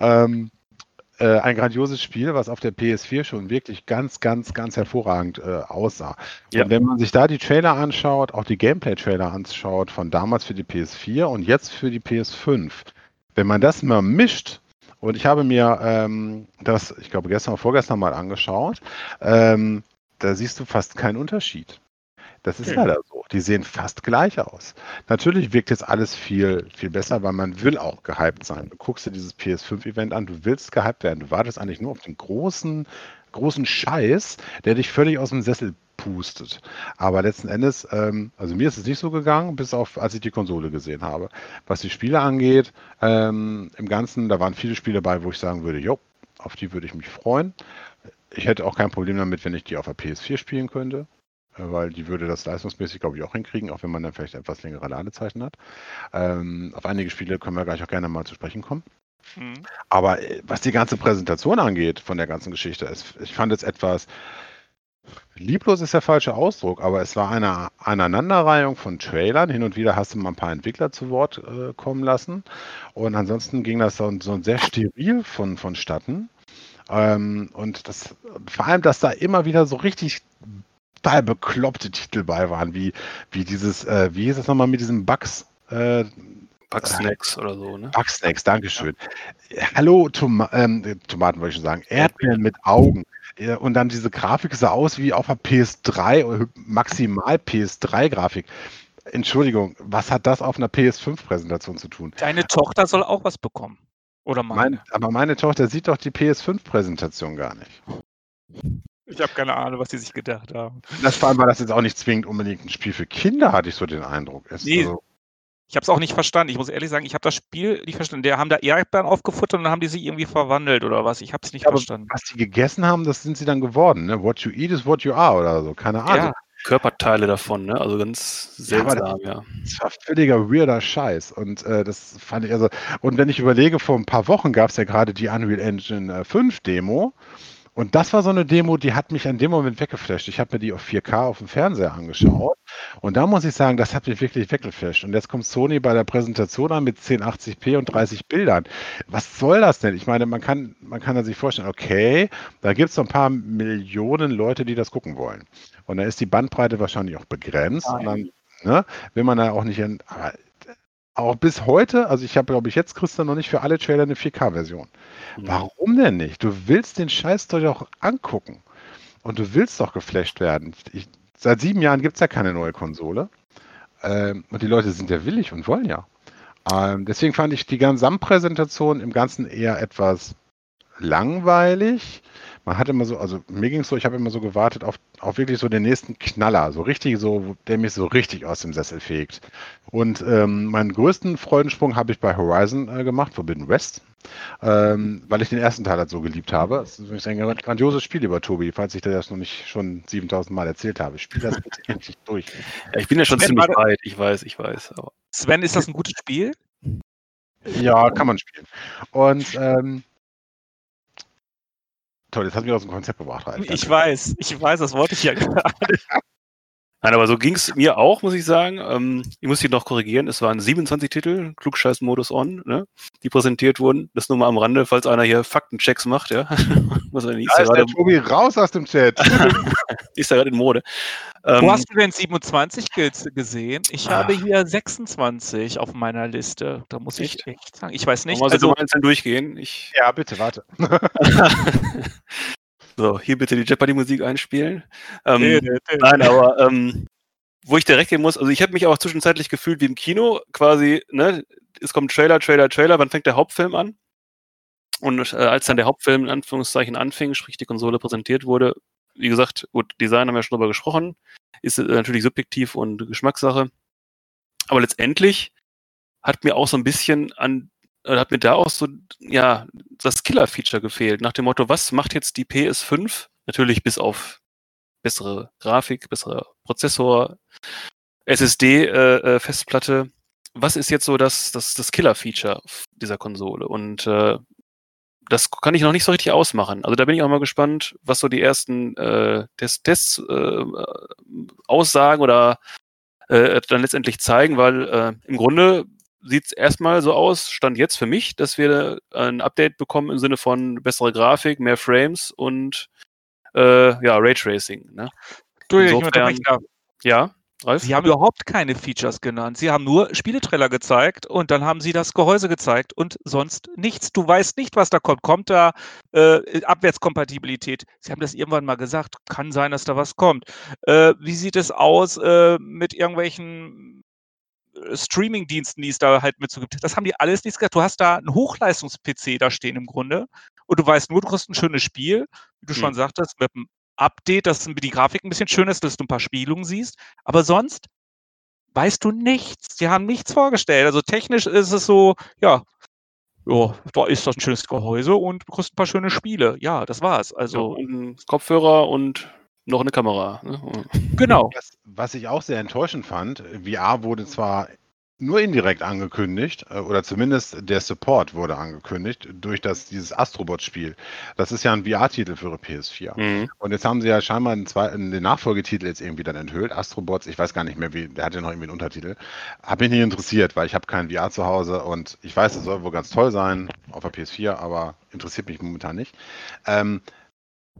ähm, äh, ein grandioses Spiel, was auf der PS4 schon wirklich ganz, ganz, ganz hervorragend äh, aussah. Ja. Und wenn man sich da die Trailer anschaut, auch die Gameplay-Trailer anschaut, von damals für die PS4 und jetzt für die PS5, wenn man das mal mischt, und ich habe mir ähm, das, ich glaube, gestern oder vorgestern mal angeschaut, ähm, da siehst du fast keinen Unterschied. Das ist okay. leider so. Die sehen fast gleich aus. Natürlich wirkt jetzt alles viel, viel besser, weil man will auch gehypt sein. Du guckst dir dieses PS5-Event an, du willst gehypt werden. Du wartest eigentlich nur auf den großen, großen Scheiß, der dich völlig aus dem Sessel pustet. Aber letzten Endes, ähm, also mir ist es nicht so gegangen, bis auf, als ich die Konsole gesehen habe. Was die Spiele angeht, ähm, im Ganzen, da waren viele Spiele dabei, wo ich sagen würde, jo, auf die würde ich mich freuen. Ich hätte auch kein Problem damit, wenn ich die auf der PS4 spielen könnte. Weil die würde das leistungsmäßig, glaube ich, auch hinkriegen, auch wenn man dann vielleicht etwas längere Ladezeiten hat. Ähm, auf einige Spiele können wir gleich auch gerne mal zu sprechen kommen. Mhm. Aber äh, was die ganze Präsentation angeht von der ganzen Geschichte, ist, ich fand es etwas, lieblos ist der falsche Ausdruck, aber es war eine Aneinanderreihung von Trailern. Hin und wieder hast du mal ein paar Entwickler zu Wort äh, kommen lassen. Und ansonsten ging das so, so sehr steril von, vonstatten. Ähm, und das, vor allem, dass da immer wieder so richtig total bekloppte Titel bei waren, wie, wie dieses, äh, wie hieß das nochmal mit diesem Bugs? Äh, Bugsnacks oder so, ne? Bugsnacks, Dankeschön. Ja. Hallo, Tom ähm, Tomaten wollte ich schon sagen. Erdbeeren mit Augen. Und dann diese Grafik sah aus wie auf der PS3, maximal PS3-Grafik. Entschuldigung, was hat das auf einer PS5-Präsentation zu tun? Deine Tochter soll auch was bekommen. Oder meine? Mein, aber meine Tochter sieht doch die PS5-Präsentation gar nicht. Ich habe keine Ahnung, was die sich gedacht haben. Das vor allem war das jetzt auch nicht zwingend unbedingt ein Spiel für Kinder, hatte ich so den Eindruck. Es, nee, also ich habe es auch nicht verstanden. Ich muss ehrlich sagen, ich habe das Spiel nicht verstanden. Der haben da Erdbeeren aufgefuttert und dann haben die sich irgendwie verwandelt oder was. Ich habe es nicht ja, verstanden. Was die gegessen haben, das sind sie dann geworden. Ne? What you eat is what you are oder so. Keine Ahnung. Ja. Körperteile davon, ne? Also ganz seltsam, ja. ja. Das war völliger weirder Scheiß. Und äh, das fand ich also. Und wenn ich überlege, vor ein paar Wochen gab es ja gerade die Unreal Engine 5 äh, Demo. Und das war so eine Demo, die hat mich an dem Moment weggeflasht. Ich habe mir die auf 4K auf dem Fernseher angeschaut. Und da muss ich sagen, das hat mich wirklich weggeflasht. Und jetzt kommt Sony bei der Präsentation an mit 1080p und 30 Bildern. Was soll das denn? Ich meine, man kann, man kann sich vorstellen, okay, da gibt es so ein paar Millionen Leute, die das gucken wollen. Und da ist die Bandbreite wahrscheinlich auch begrenzt. Und dann ne, will man da auch nicht in, aber auch bis heute, also ich habe, glaube ich, jetzt kriegst du noch nicht für alle Trailer eine 4K-Version. Mhm. Warum denn nicht? Du willst den Scheiß doch angucken. Und du willst doch geflasht werden. Ich, seit sieben Jahren gibt es ja keine neue Konsole. Ähm, und die Leute sind ja willig und wollen ja. Ähm, deswegen fand ich die Gesamtpräsentation im Ganzen eher etwas langweilig man hat immer so, also mir ging es so, ich habe immer so gewartet auf, auf wirklich so den nächsten Knaller, so richtig so, der mich so richtig aus dem Sessel fegt. Und ähm, meinen größten Freudensprung habe ich bei Horizon äh, gemacht, Forbidden West, ähm, weil ich den ersten Teil halt so geliebt habe. Das ist ein grandioses Spiel, lieber Tobi, falls ich dir das noch nicht schon 7000 Mal erzählt habe. Spiel das bitte endlich durch. Ja, ich bin ja schon Sven, ziemlich weit, ich weiß, ich weiß. Aber. Sven, ist das ein gutes Spiel? Ja, kann man spielen. Und ähm, Toll, jetzt hast du mich aus dem Konzept gebracht, Ralf. Ich weiß, ich weiß, das wollte ich ja gerade. Nein, aber so ging es mir auch, muss ich sagen. Ähm, ich muss dich noch korrigieren. Es waren 27 Titel, Klugscheiß-Modus on, ne, die präsentiert wurden. Das nur mal am Rande, falls einer hier Faktenchecks macht, ja. Was er nicht da ist der Tobi raus aus dem Chat. ist da gerade in Mode. Ähm, Wo hast du denn 27 gesehen? Ich ah. habe hier 26 auf meiner Liste. Da muss ich echt, echt sagen. Ich weiß nicht. Also, also einzeln durchgehen. Ich... Ja, bitte, warte. So, hier bitte die Jeopardy-Musik einspielen. Ähm, nee, nee, nee. Nein, aber ähm, wo ich direkt gehen muss, also ich habe mich auch zwischenzeitlich gefühlt wie im Kino, quasi, ne, es kommt Trailer, Trailer, Trailer, wann fängt der Hauptfilm an? Und äh, als dann der Hauptfilm in Anführungszeichen anfing, sprich die Konsole präsentiert wurde, wie gesagt, gut, Design haben wir schon drüber gesprochen, ist äh, natürlich subjektiv und Geschmackssache. Aber letztendlich hat mir auch so ein bisschen an äh, hat mir da auch so, ja, das Killer-Feature gefehlt. Nach dem Motto, was macht jetzt die PS5? Natürlich bis auf bessere Grafik, bessere Prozessor, SSD-Festplatte. Äh, Was ist jetzt so das, das, das Killer-Feature dieser Konsole? Und äh, das kann ich noch nicht so richtig ausmachen. Also da bin ich auch mal gespannt, was so die ersten äh, Tests, Tests äh, aussagen oder äh, dann letztendlich zeigen, weil äh, im Grunde sieht es erstmal so aus, stand jetzt für mich, dass wir ein Update bekommen im Sinne von bessere Grafik, mehr Frames und äh, ja, Raytracing. Ne? Du, Insofern, ich ja. Ralf? Sie haben überhaupt keine Features genannt. Sie haben nur Spieletrailer gezeigt und dann haben sie das Gehäuse gezeigt und sonst nichts. Du weißt nicht, was da kommt. Kommt da äh, Abwärtskompatibilität? Sie haben das irgendwann mal gesagt. Kann sein, dass da was kommt. Äh, wie sieht es aus äh, mit irgendwelchen Streaming-Diensten, die es da halt mit so gibt? Das haben die alles nicht gesagt. Du hast da einen Hochleistungs-PC da stehen im Grunde und du weißt nur, du kriegst ein schönes Spiel, wie du hm. schon sagtest, mit einem Update, dass die Grafik ein bisschen schöner ist, dass du ein paar Spielungen siehst. Aber sonst weißt du nichts. Sie haben nichts vorgestellt. Also technisch ist es so, ja, ja, da ist das ein schönes Gehäuse und du kriegst ein paar schöne Spiele. Ja, das war's. Also ja, ein Kopfhörer und noch eine Kamera. Ne? Genau. Was, was, ich auch sehr enttäuschend fand, VR wurde zwar nur indirekt angekündigt, äh, oder zumindest der Support wurde angekündigt durch das, dieses Astrobot-Spiel. Das ist ja ein VR-Titel für PS4. Mhm. Und jetzt haben sie ja scheinbar einen, zwei, den Nachfolgetitel jetzt irgendwie dann enthüllt. Astrobots, ich weiß gar nicht mehr, wie, der hat ja noch irgendwie einen Untertitel. Hat mich nicht interessiert, weil ich habe kein VR zu Hause und ich weiß, es soll wohl ganz toll sein auf der PS4, aber interessiert mich momentan nicht. Ähm,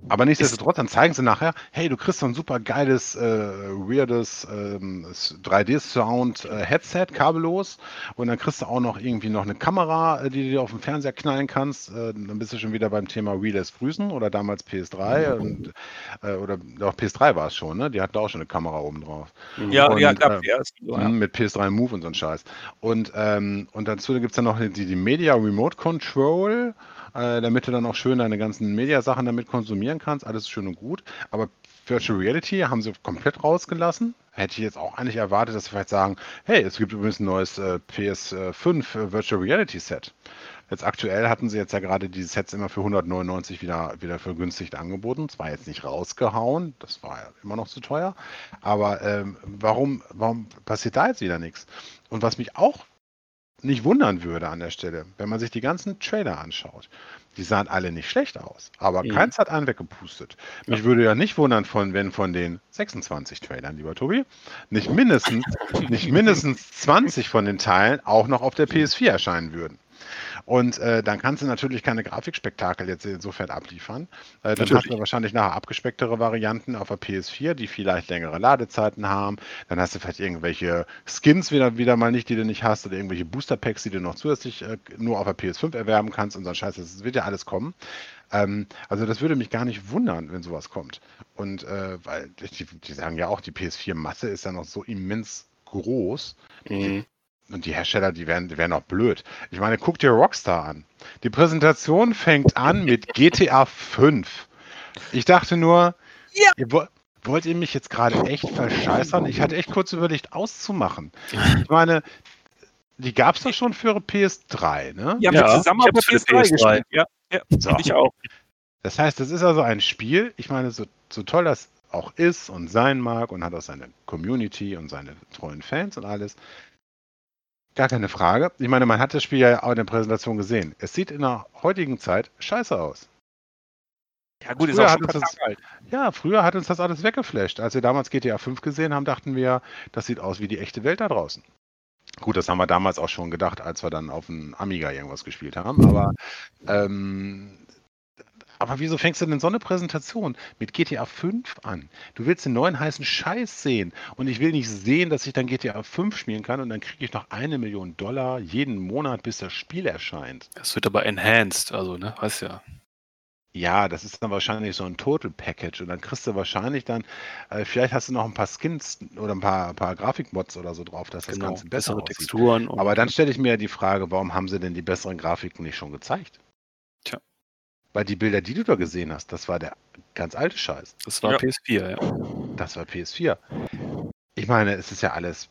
aber nichtsdestotrotz, dann zeigen sie nachher, hey, du kriegst so ein super geiles, äh, weirdes ähm, 3D-Sound-Headset, äh, kabellos. Und dann kriegst du auch noch irgendwie noch eine Kamera, äh, die du dir auf den Fernseher knallen kannst. Äh, dann bist du schon wieder beim Thema Wheeless Grüßen oder damals PS3. Und, äh, oder doch PS3 war es schon, ne? Die hatten auch schon eine Kamera oben drauf. Ja, und, ja, gab äh, ja. Mhm, mit PS3 Move und so ein Scheiß. Und, ähm, und dazu gibt es dann noch die, die Media Remote Control äh, damit du dann auch schön deine ganzen Mediasachen damit konsumieren kannst. Alles schön und gut. Aber Virtual Reality haben sie komplett rausgelassen. Hätte ich jetzt auch eigentlich erwartet, dass sie vielleicht sagen, hey, es gibt übrigens ein neues äh, PS5 äh, Virtual Reality Set. Jetzt aktuell hatten sie jetzt ja gerade die Sets immer für 199 wieder, wieder vergünstigt angeboten. Zwar jetzt nicht rausgehauen, das war ja immer noch zu teuer. Aber ähm, warum, warum passiert da jetzt wieder nichts? Und was mich auch nicht wundern würde an der Stelle, wenn man sich die ganzen Trailer anschaut. Die sahen alle nicht schlecht aus, aber mhm. keins hat einen weggepustet. Ja. Mich würde ja nicht wundern, von, wenn von den 26 Trailern, lieber Tobi, nicht mindestens, nicht mindestens 20 von den Teilen auch noch auf der PS4 erscheinen würden. Und äh, dann kannst du natürlich keine Grafikspektakel jetzt insofern abliefern. Äh, dann hast du wahrscheinlich nachher abgespecktere Varianten auf der PS4, die vielleicht längere Ladezeiten haben. Dann hast du vielleicht irgendwelche Skins wieder, wieder mal nicht, die du nicht hast, oder irgendwelche Booster Packs, die du noch zusätzlich äh, nur auf der PS5 erwerben kannst und so ein Scheiß. Das wird ja alles kommen. Ähm, also das würde mich gar nicht wundern, wenn sowas kommt. Und äh, weil die, die, sagen ja auch, die PS4-Masse ist ja noch so immens groß. Mhm. Und die Hersteller, die werden, die werden auch blöd. Ich meine, guck dir Rockstar an. Die Präsentation fängt an mit GTA 5. Ich dachte nur, ja. ihr, wollt ihr mich jetzt gerade echt verscheißern? Ich hatte echt kurz überlegt, auszumachen. Ich meine, die gab es doch schon für PS3, ne? Ja, ja zusammen auf PS3, PS3 gespielt. Ja, ja so. ich auch. Das heißt, das ist also ein Spiel, ich meine, so, so toll das auch ist und sein mag und hat auch seine Community und seine treuen Fans und alles. Gar keine Frage. Ich meine, man hat das Spiel ja auch in der Präsentation gesehen. Es sieht in der heutigen Zeit scheiße aus. Ja gut, früher ist auch schon das, alt. Ja, früher hat uns das alles weggeflasht. Als wir damals GTA 5 gesehen haben, dachten wir, das sieht aus wie die echte Welt da draußen. Gut, das haben wir damals auch schon gedacht, als wir dann auf dem Amiga irgendwas gespielt haben. Aber ähm, aber wieso fängst du denn so eine Präsentation mit GTA 5 an? Du willst den neuen heißen Scheiß sehen. Und ich will nicht sehen, dass ich dann GTA 5 spielen kann und dann kriege ich noch eine Million Dollar jeden Monat, bis das Spiel erscheint. Das wird aber enhanced, also, ne? Weißt ja. Ja, das ist dann wahrscheinlich so ein Total Package und dann kriegst du wahrscheinlich dann, äh, vielleicht hast du noch ein paar Skins oder ein paar, paar Grafikmods oder so drauf, dass das genau, Ganze besser bessere aussieht. Texturen. Aber dann stelle ich mir ja die Frage, warum haben sie denn die besseren Grafiken nicht schon gezeigt? Tja. Weil die Bilder, die du da gesehen hast, das war der ganz alte Scheiß. Das war ja. PS4, ja. Das war PS4. Ich meine, es ist ja alles,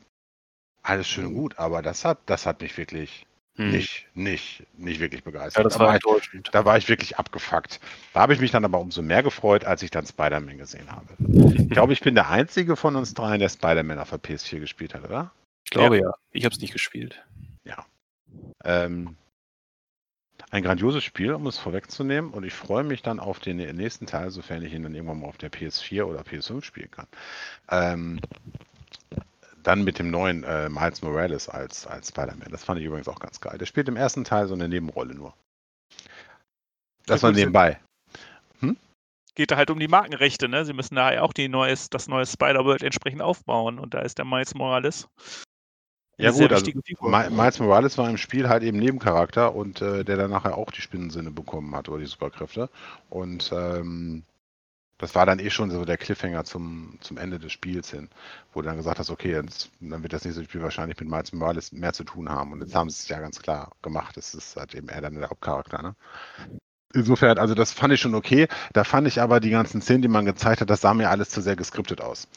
alles schön und gut, aber das hat, das hat mich wirklich Hm. nicht, nicht, nicht wirklich Ja, begeistert. das da, war war ich, enttäuschend. da war ich wirklich abgefuckt. Da habe ich mich dann aber umso mehr gefreut, als ich dann Spider-Man gesehen habe. Ich glaube, ich bin der einzige von uns dreien, der Spider-Man auf der PS4 gespielt hat, oder? Ich glaube ja. Ich habe es nicht gespielt. Ähm, ein grandioses Spiel, um es vorwegzunehmen. Und ich freue mich dann auf den nächsten Teil, sofern ich ihn dann irgendwann mal auf der PS4 oder PS5 spielen kann. Ähm, dann mit dem neuen äh, Miles Morales als, als Spider-Man. Das fand ich übrigens auch ganz geil. Der spielt im ersten Teil so eine Nebenrolle nur. Das war nebenbei. Geht da halt um die Markenrechte, ne? Sie müssen da ja auch die neues, das neue Spider-World entsprechend aufbauen und da ist der Miles Morales. Ja gut, also Miles Morales war im Spiel halt eben Nebencharakter und äh, der dann nachher auch die Spinnensinne bekommen hat oder die Superkräfte. Und ähm, das war dann eh schon so der Cliffhanger zum, zum Ende des Spiels hin, wo du dann gesagt hast, okay, jetzt, dann wird das nächste Spiel wahrscheinlich mit Miles Morales mehr zu tun haben. Und jetzt haben sie es ja ganz klar gemacht. Es ist halt eben er dann der Hauptcharakter, ne? Insofern, also das fand ich schon okay. Da fand ich aber die ganzen Szenen, die man gezeigt hat, das sah mir alles zu sehr geskriptet aus.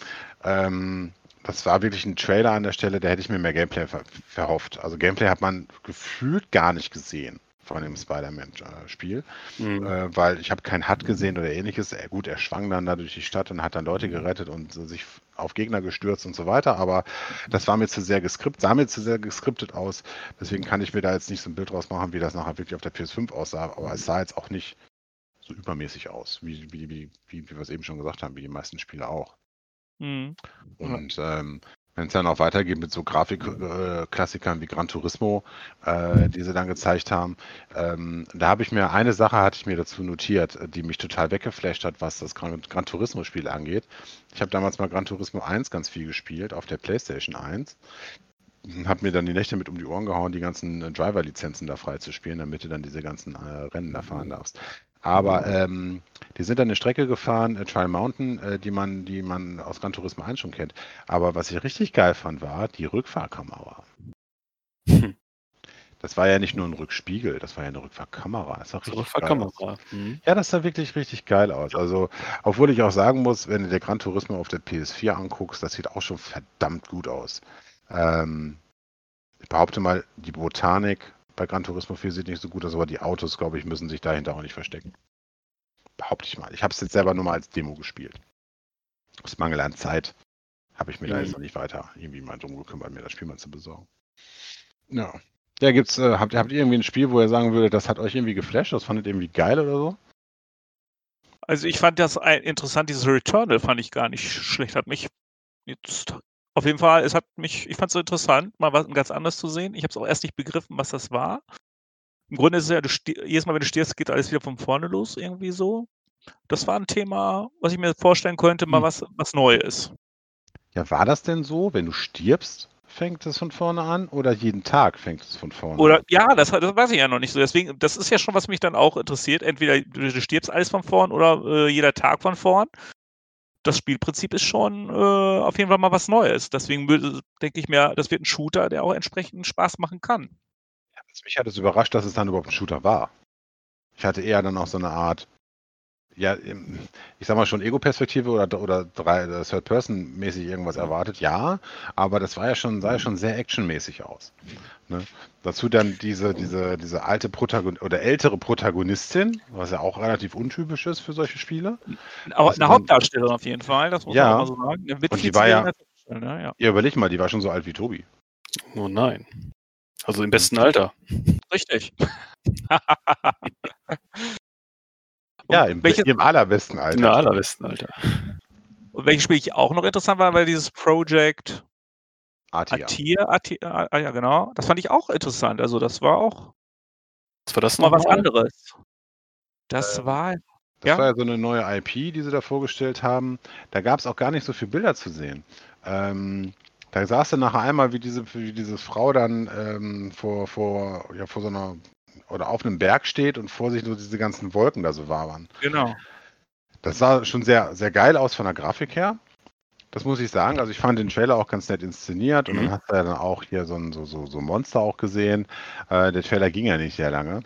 Ähm, das war wirklich ein Trailer an der Stelle, da hätte ich mir mehr Gameplay ver verhofft. Also Gameplay hat man gefühlt gar nicht gesehen von dem Spider-Man-Spiel, Hm. äh, weil ich habe keinen HUD gesehen oder ähnliches. Äh, gut, er schwang dann da durch die Stadt und hat dann Leute gerettet und so sich auf Gegner gestürzt und so weiter, aber das war mir zu sehr geskriptet, sah mir zu sehr geskriptet aus. Deswegen kann ich mir da jetzt nicht so ein Bild draus machen, wie das nachher wirklich auf der PS5 aussah, aber es sah jetzt auch nicht so übermäßig aus, wie, wie, wie, wie, wie wir es eben schon gesagt haben, wie die meisten Spiele auch. Mhm. Und ähm, wenn es dann auch weitergeht mit so Grafikklassikern äh, wie Gran Turismo, äh, die sie dann gezeigt haben, ähm, da habe ich mir eine Sache hatte ich mir dazu notiert, die mich total weggeflasht hat, was das Gran, Gran Turismo Spiel angeht. Ich habe damals mal Gran Turismo 1 ganz viel gespielt auf der PlayStation 1. Hab mir dann die Nächte mit um die Ohren gehauen, die ganzen äh, Driver-Lizenzen da freizuspielen, damit du dann diese ganzen äh, Rennen da fahren darfst. Aber ähm, die sind dann eine Strecke gefahren, äh, Trial Mountain, äh, die man, die man aus Gran Turismo 1 schon kennt. Aber was ich richtig geil fand, war die Rückfahrkamera. Hm. Das war ja nicht nur ein Rückspiegel, das war ja eine Rückfahrkamera. Das sah richtig geil aus. Kamera. Hm. Ja, das sah wirklich richtig geil aus. Also, obwohl ich auch sagen muss, wenn du dir Gran Turismo auf der PS4 anguckst, das sieht auch schon verdammt gut aus. Ähm, ich behaupte mal, die Botanik bei Gran Turismo 4 sieht nicht so gut aus, aber die Autos, glaube ich, müssen sich dahinter auch nicht verstecken. Behaupte ich mal. Ich habe es jetzt selber nur mal als Demo gespielt. Aus Mangel an Zeit habe ich mir da Mhm. jetzt noch nicht weiter irgendwie mal drum gekümmert, mir das Spiel mal zu besorgen. Ja. Ja, gibt's, äh, habt, habt ihr irgendwie ein Spiel, wo ihr sagen würdet, das hat euch irgendwie geflasht, das fandet ihr irgendwie geil oder so? Also ich fand das ein- interessant, dieses Returnal fand ich gar nicht schlecht. Hat mich jetzt auf jeden Fall, es hat mich, ich fand es so interessant, mal was ganz anderes zu sehen. Ich habe es auch erst nicht begriffen, was das war. Im Grunde ist es ja, du jedes Mal, wenn du stirbst, geht alles wieder von vorne los, irgendwie so. Das war ein Thema, was ich mir vorstellen könnte, mal Hm. was, was Neues. Ja, war das denn so? Wenn du stirbst, fängt es von vorne an oder jeden Tag fängt es von vorne Oder an? ja, das, das weiß ich ja noch nicht so. Deswegen, das ist ja schon, was mich dann auch interessiert. Entweder du, du stirbst alles von vorn oder äh, jeder Tag von vorn. Das Spielprinzip ist schon äh, auf jeden Fall mal was Neues. Deswegen denke ich mir, das wird ein Shooter, der auch entsprechend Spaß machen kann. Also mich hat es überrascht, dass es dann überhaupt ein Shooter war. Ich hatte eher dann auch so eine Art, ja, ich sag mal schon Ego-Perspektive oder, oder drei- äh, Third-Person-mäßig irgendwas erwartet, ja, aber das war ja schon, sah ja schon sehr actionmäßig aus. Ne? Dazu dann diese, diese, diese alte Protagon oder ältere Protagonistin, was ja auch relativ untypisch ist für solche Spiele. Auch eine Hauptdarstellerin auf jeden Fall, das muss Ja. man mal so sagen. Eine Und die war ja- ne? ja. Ja, überleg mal, die war schon so alt wie Tobi. Oh nein. Also im besten Alter. Richtig. Ja, im, welches, im allerbesten Alter. Im allerbesten Alter. und welches Spiel ich auch noch interessant war, war dieses Project Atia. Atir, Atir, ah, ja genau. Das fand ich auch interessant. Also das war auch Was war das mal was anderes. Das Ähm, war, Das Ja. war ja so eine neue IP, die sie da vorgestellt haben. Da gab es auch gar nicht so viele Bilder zu sehen. Ähm, da saß dann nachher einmal, wie diese, wie diese Frau dann ähm, vor, vor, ja, vor so einer oder auf einem Berg steht und vor sich so diese ganzen Wolken da so wabern. genau. Das sah schon sehr, sehr geil aus von der Grafik her. Das muss ich sagen. Also ich fand den Trailer auch ganz nett inszeniert und Mhm. dann hast du ja dann auch hier so ein so, so, so Monster auch gesehen. Äh, der Trailer ging ja nicht sehr lange.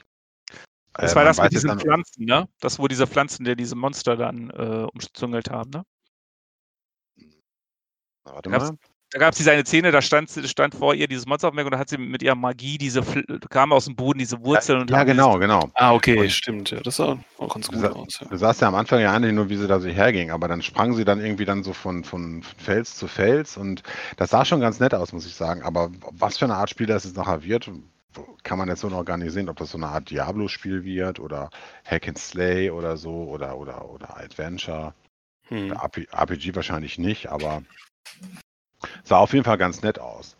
Das Äh, war das mit diesen Pflanzen, ne? Das, wo diese Pflanzen, die diese Monster dann äh, umzüngelt haben, ne? Warte Gab's- mal. Da gab es diese eine Szene, da stand, stand vor ihr dieses Monster auf dem Berg und da hat sie mit ihrer Magie diese, Fl- kam aus dem Boden diese Wurzeln und Ja, genau, genau. Ah, okay, Und- stimmt. Ja, das sah auch ganz gut sa aus. Ja. du sahst ja am Anfang ja eigentlich nur, wie sie da so herging, aber dann sprang sie dann irgendwie dann so von, von Fels zu Fels und das sah schon ganz nett aus, muss ich sagen. Aber was für eine Art Spiel das jetzt nachher wird, kann man jetzt so noch gar nicht sehen, ob das so eine Art Diablo-Spiel wird oder Hack and Slay oder so oder oder oder Adventure. Hm. RP RPG wahrscheinlich nicht, aber sah auf jeden Fall ganz nett aus.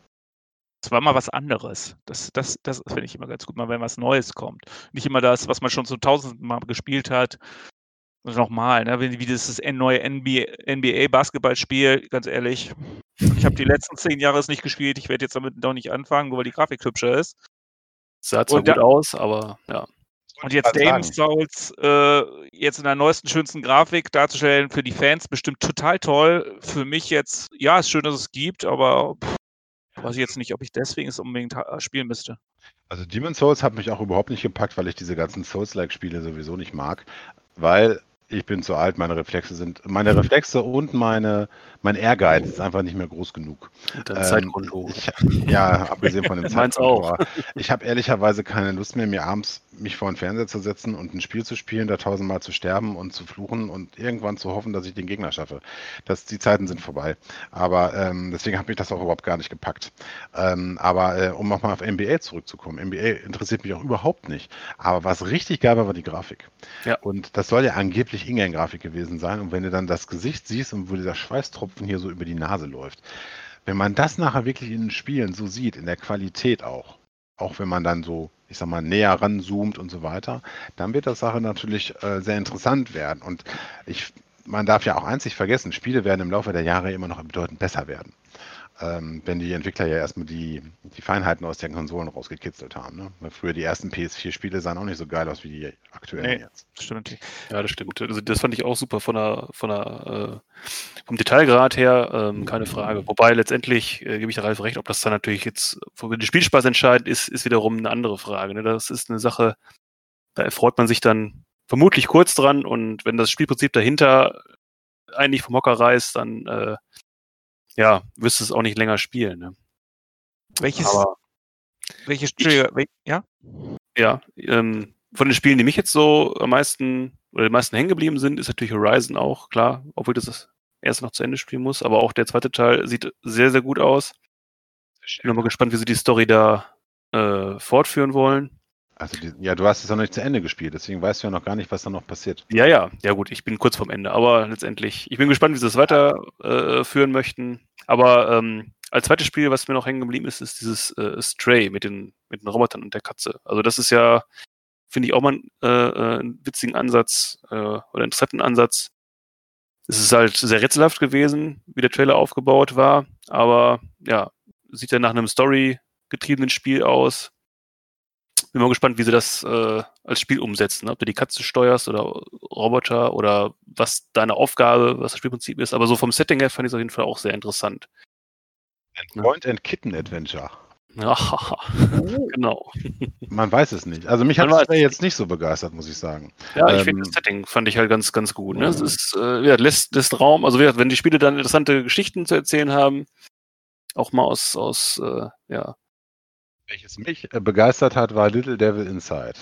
Es war mal was anderes. Das, das, das finde ich immer ganz gut, mal wenn was Neues kommt. Nicht immer das, was man schon so tausendmal gespielt hat. Und Nochmal, ne? wie, wie das neue NBA, NBA Basketballspiel, ganz ehrlich. Ich habe die letzten zehn Jahre es nicht gespielt. Ich werde jetzt damit noch nicht anfangen, nur weil die Grafik hübscher ist. Sah zwar gut aus, aber ja. Und jetzt Demon's Souls äh, jetzt in der neuesten, schönsten Grafik darzustellen, für die Fans bestimmt total toll. Für mich jetzt, ja, ist schön, dass es gibt, aber pff, weiß ich jetzt nicht, ob ich deswegen es unbedingt spielen müsste. Also Demon's Souls hat mich auch überhaupt nicht gepackt, weil ich diese ganzen Souls-like-Spiele sowieso nicht mag, weil ich bin zu alt, meine Reflexe sind, meine Reflexe und meine, mein Ehrgeiz ist einfach nicht mehr groß genug. Ähm, Zeitkonto. Ich, ja, abgesehen von dem Zeitkonto, auch. Ich habe ehrlicherweise keine Lust mehr, mir abends mich vor den Fernseher zu setzen und ein Spiel zu spielen, da tausendmal zu sterben und zu fluchen und irgendwann zu hoffen, dass ich den Gegner schaffe. Das, die Zeiten sind vorbei. Aber ähm, deswegen hat mich das auch überhaupt gar nicht gepackt. Ähm, aber äh, um nochmal auf NBA zurückzukommen, NBA interessiert mich auch überhaupt nicht. Aber was richtig geil war, war die Grafik. Ja. Und das soll ja angeblich Ingame-Grafik gewesen sein. Und wenn du dann das Gesicht siehst und wo dieser Schweißtropfen hier so über die Nase läuft, wenn man das nachher wirklich in den Spielen so sieht, in der Qualität auch, auch wenn man dann so, ich sag mal, näher ranzoomt und so weiter, dann wird das Sache natürlich äh, sehr interessant werden. Und ich, man darf ja auch einzig vergessen, Spiele werden im Laufe der Jahre immer noch bedeutend besser werden. Ähm, wenn die Entwickler ja erstmal die, die Feinheiten aus den Konsolen rausgekitzelt haben. Ne? Weil früher die ersten PS4-Spiele sahen auch nicht so geil aus wie die aktuellen Nee. jetzt. Stimmt. Ja, das stimmt. Also das fand ich auch super von der, von der, äh, vom Detailgrad her, ähm, keine Frage. Wobei letztendlich äh, gebe ich der Ralf recht, ob das dann natürlich jetzt für den Spielspaß entscheidend ist, ist wiederum eine andere Frage. Ne? Das ist eine Sache, da erfreut man sich dann vermutlich kurz dran und wenn das Spielprinzip dahinter eigentlich vom Hocker reißt, dann äh, ja, wirst du es auch nicht länger spielen. Ne? Welches, Aber welches Spiel? wel- Ja? ja, ähm, von den Spielen, die mich jetzt so am meisten oder die meisten hängen geblieben sind, ist natürlich Horizon auch, klar, obwohl das das erste noch zu Ende spielen muss, aber auch der zweite Teil sieht sehr, sehr gut aus. Ich bin mal gespannt, wie sie die Story da äh, fortführen wollen. Also die, ja, du hast es ja noch nicht zu Ende gespielt, deswegen weißt du ja noch gar nicht, was da noch passiert. Ja, ja, ja gut, ich bin kurz vorm Ende, aber letztendlich, ich bin gespannt, wie sie es weiterführen äh, möchten. Aber ähm, als zweites Spiel, was mir noch hängen geblieben ist, ist dieses äh, Stray mit den, mit den Robotern und der Katze. Also das ist ja, finde ich auch mal äh, äh, einen witzigen Ansatz äh, oder interessanten Ansatz. Es ist halt sehr rätselhaft gewesen, wie der Trailer aufgebaut war, aber ja, sieht ja nach einem Story-getriebenen Spiel aus. Bin mal gespannt, wie sie das äh, als Spiel umsetzen. ne? Ob du die Katze steuerst oder Roboter oder was deine Aufgabe, was das Spielprinzip ist. Aber so vom Setting her fand ich es auf jeden Fall auch sehr interessant. Ein Point and Kitten Adventure. Ja, genau. Man weiß es nicht. Also mich hat es jetzt nicht so begeistert, muss ich sagen. Ja, ich Ähm, finde das Setting fand ich halt ganz, ganz gut. Ne? Es ist, äh, ja, lässt, lässt Raum, also wie gesagt, wenn die Spiele dann interessante Geschichten zu erzählen haben, auch mal aus, aus äh, ja, Welches mich äh, begeistert hat, war Little Devil Inside.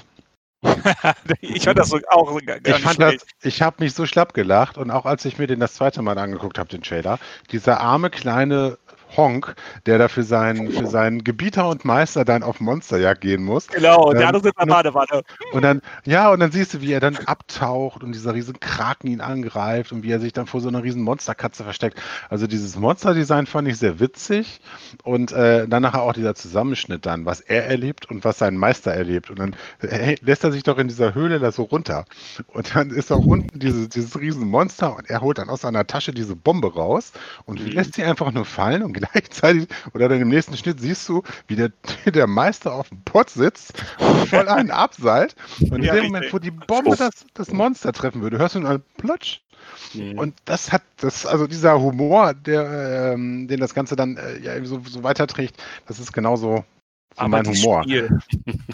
ich fand das so, auch gar, Ich fand das, ich habe mich so schlapp gelacht und auch als ich mir den das zweite Mal angeguckt habe, den Trailer, dieser arme kleine Honk, der da für seinen, für seinen Gebieter und Meister dann auf Monsterjagd gehen muss. Genau, und der Ähm, andere sitzt in der Badewanne. Und dann, ja, und dann siehst du, wie er dann abtaucht und dieser riesen Kraken ihn angreift und wie er sich dann vor so einer riesen Monsterkatze versteckt. Also dieses Monsterdesign fand ich sehr witzig und äh, dann nachher auch dieser Zusammenschnitt dann, was er erlebt und was sein Meister erlebt. Und dann äh, lässt er sich doch in dieser Höhle da so runter. Und dann ist auch unten dieses, dieses riesen Monster und er holt dann aus seiner Tasche diese Bombe raus und Mhm. lässt sie einfach nur fallen und gleichzeitig, oder dann im nächsten Schnitt siehst du, wie der, der Meister auf dem Pott sitzt und voll einen abseilt. Und in Ja, dem Moment, wo die Bombe das, das Monster treffen würde, hörst du nur einen Plotsch. Mhm. Und das hat, das, also dieser Humor, der, ähm, den das Ganze dann äh, ja, so, so weiterträgt, das ist genauso so mein dieses Humor.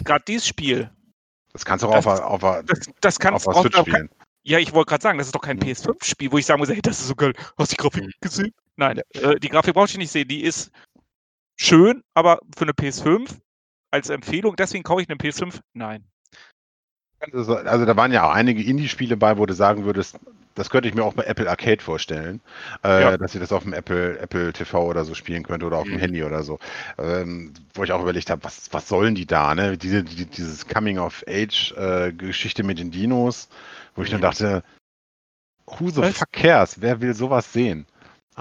Gerade dieses Spiel, Das kannst du auch auf, Das- der- auf, der- das, das kannst auf du der Switch spielen. Ja, ich wollte gerade sagen, das ist doch kein Mhm. PS5-Spiel, wo ich sagen muss, hey, das ist so geil. Hast du die Grafik Mhm. gesehen? Nein, äh, die Grafik brauche ich nicht sehen. Die ist schön, aber für eine PS5 als Empfehlung, deswegen kaufe ich eine PS5? Nein. Also, also da waren ja auch einige Indie-Spiele bei, wo du sagen würdest, das könnte ich mir auch bei Apple Arcade vorstellen, äh, Ja. dass ich das auf dem Apple, Apple TV oder so spielen könnte oder auf dem Mhm. Handy oder so. Ähm, wo ich auch überlegt habe, was, was sollen die da, ne? Diese, die, dieses Coming-of-Age-Geschichte mit den Dinos, wo ich dann Mhm. dachte, who the Was? fuck cares? Wer will sowas sehen?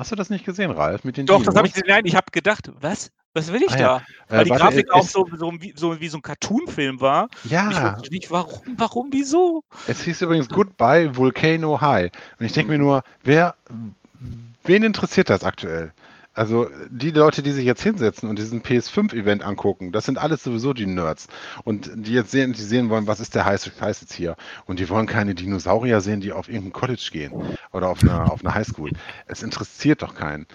Hast du das nicht gesehen, Ralf, mit den Doch, Dinos? das habe ich gesehen. Nein, ich habe gedacht, was? Was will ich Ah, da? ja. Weil Äh, die warte, Grafik auch es- so, so, wie, so wie so ein Cartoon-Film war. Ich Ja, wusste nicht, warum, warum, wieso? Es hieß übrigens Goodbye Volcano High. Und ich denke mir nur, wer, wen interessiert das aktuell? Also die Leute, die sich jetzt hinsetzen und diesen PS5-Event angucken, das sind alles sowieso die Nerds. Und die jetzt sehen, die sehen wollen, was ist der heiße Scheiß jetzt hier? Und die wollen keine Dinosaurier sehen, die auf irgendein College gehen oder auf eine, auf eine Highschool. Es interessiert doch keinen.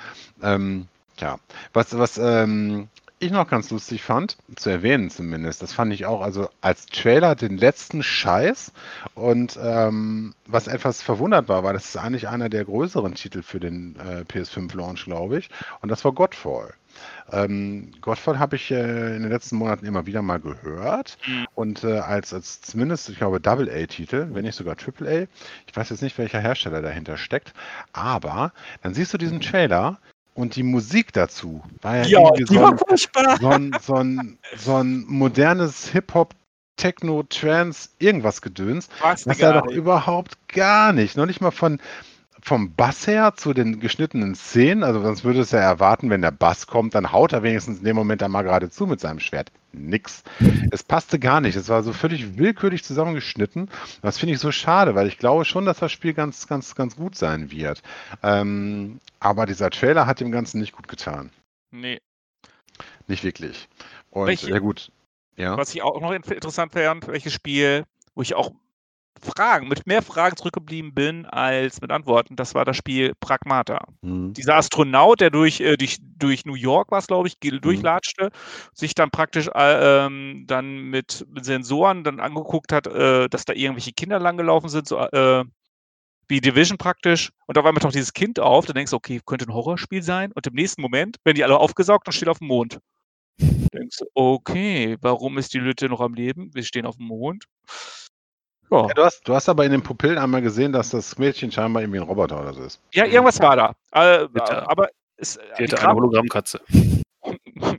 Ähm, ja, was, was ähm, ich noch ganz lustig fand, zu erwähnen zumindest, das fand ich auch, also als Trailer den letzten Scheiß und ähm, was etwas verwundert war, war, das ist eigentlich einer der größeren Titel für den äh, PS5-Launch, glaube ich, und das war Godfall. Ähm, Godfall habe ich äh, in den letzten Monaten immer wieder mal gehört Mhm. und äh, als, als zumindest, ich glaube, Double-A-Titel, wenn nicht sogar Triple-A. Ich weiß jetzt nicht, welcher Hersteller dahinter steckt, aber dann siehst du diesen Trailer und die Musik dazu war ja, Ja, irgendwie so war ein, so ein, so ein, so ein modernes Hip-Hop, Techno, Trance, irgendwas Gedöns. Was ja doch nicht. überhaupt gar nicht. Noch nicht mal von, vom Bass her zu den geschnittenen Szenen. Also sonst würde es ja erwarten, wenn der Bass kommt, dann haut er wenigstens in dem Moment da mal gerade zu mit seinem Schwert. Nix. Es passte gar nicht. Es war so völlig willkürlich zusammengeschnitten. Das finde ich so schade, weil ich glaube schon, dass das Spiel ganz, ganz, ganz gut sein wird. Ähm, aber dieser Trailer hat dem Ganzen nicht gut getan. Nee. Nicht wirklich. Und Welche- ja gut. Ja. Was ich auch noch in- interessant fand, welches Spiel, wo ich auch Fragen, mit mehr Fragen zurückgeblieben bin als mit Antworten, das war das Spiel Pragmata. Hm. Dieser Astronaut, der durch, äh, durch, durch New York war es, glaube ich, Mhm. durchlatschte, sich dann praktisch äh, ähm, dann mit, mit Sensoren dann angeguckt hat, äh, dass da irgendwelche Kinder langgelaufen sind, so äh, wie Division praktisch. Und auf einmal taucht dieses Kind auf, dann denkst du, okay, könnte ein Horrorspiel sein. Und im nächsten Moment werden die alle aufgesaugt und steht auf dem Mond. Denkst du, okay, warum ist die Lütte noch am Leben? Wir stehen auf dem Mond. Ja, Ja, du, hast, du hast aber in den Pupillen einmal gesehen, dass das Mädchen scheinbar irgendwie ein Roboter oder so ist. ja irgendwas war da. Äh, Bitte. aber es, Die die hätte eine Hologrammkatze.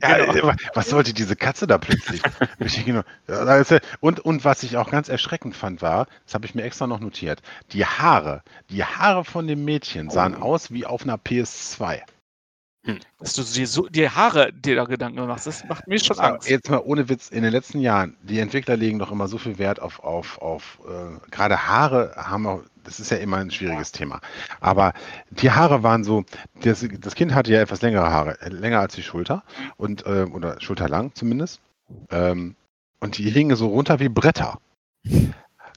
Ja, genau. äh, was sollte diese Katze da plötzlich? Und, und was ich auch ganz erschreckend fand, war, das habe ich mir extra noch notiert, die Haare, die Haare von dem Mädchen sahen aus wie auf einer PS2. Dass du dir so die Haare dir da Gedanken machst, das macht mir schon Angst. jetzt mal ohne Witz, in den letzten Jahren, die Entwickler legen doch immer so viel Wert auf, auf, auf äh, gerade Haare haben auch, das ist ja immer ein schwieriges Thema. Aber die Haare waren so, das, das Kind hatte ja etwas längere Haare, äh, länger als die Schulter und äh, oder schulterlang zumindest. Ähm, und die hingen so runter wie Bretter.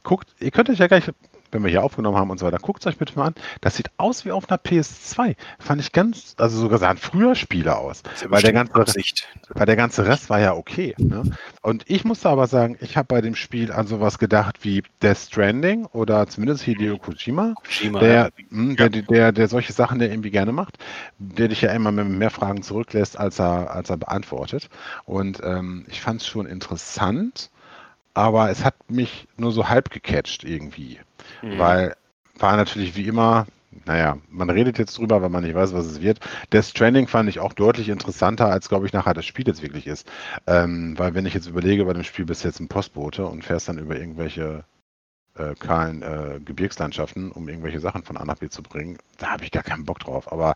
Guckt, ihr könnt euch ja gleich, wenn wir hier aufgenommen haben und so weiter, guckt es euch bitte mal an. Das sieht aus wie auf einer PS2. Fand ich ganz, also sogar sahen früher Spiele aus. Weil der ganze- Absicht. Weil der ganze Rest war ja okay. Ne? Und ich musste aber sagen, ich habe bei dem Spiel an sowas gedacht wie Death Stranding oder zumindest Hideo Kojima, Kojima, der, mh, der, der, der, der solche Sachen der irgendwie gerne macht, der dich ja immer mit mehr Fragen zurücklässt, als er, als er beantwortet. Und ähm, ich fand es schon interessant, aber es hat mich nur so halb gecatcht irgendwie. Mhm. Weil war natürlich wie immer, naja, man redet jetzt drüber, weil man nicht weiß, was es wird. Death Stranding fand ich auch deutlich interessanter, als glaube ich nachher das Spiel jetzt wirklich ist. Ähm, weil wenn ich jetzt überlege, bei dem Spiel bist du jetzt ein Postbote und fährst dann über irgendwelche äh, kahlen äh, Gebirgslandschaften, um irgendwelche Sachen von A nach B zu bringen, da habe ich gar keinen Bock drauf. Aber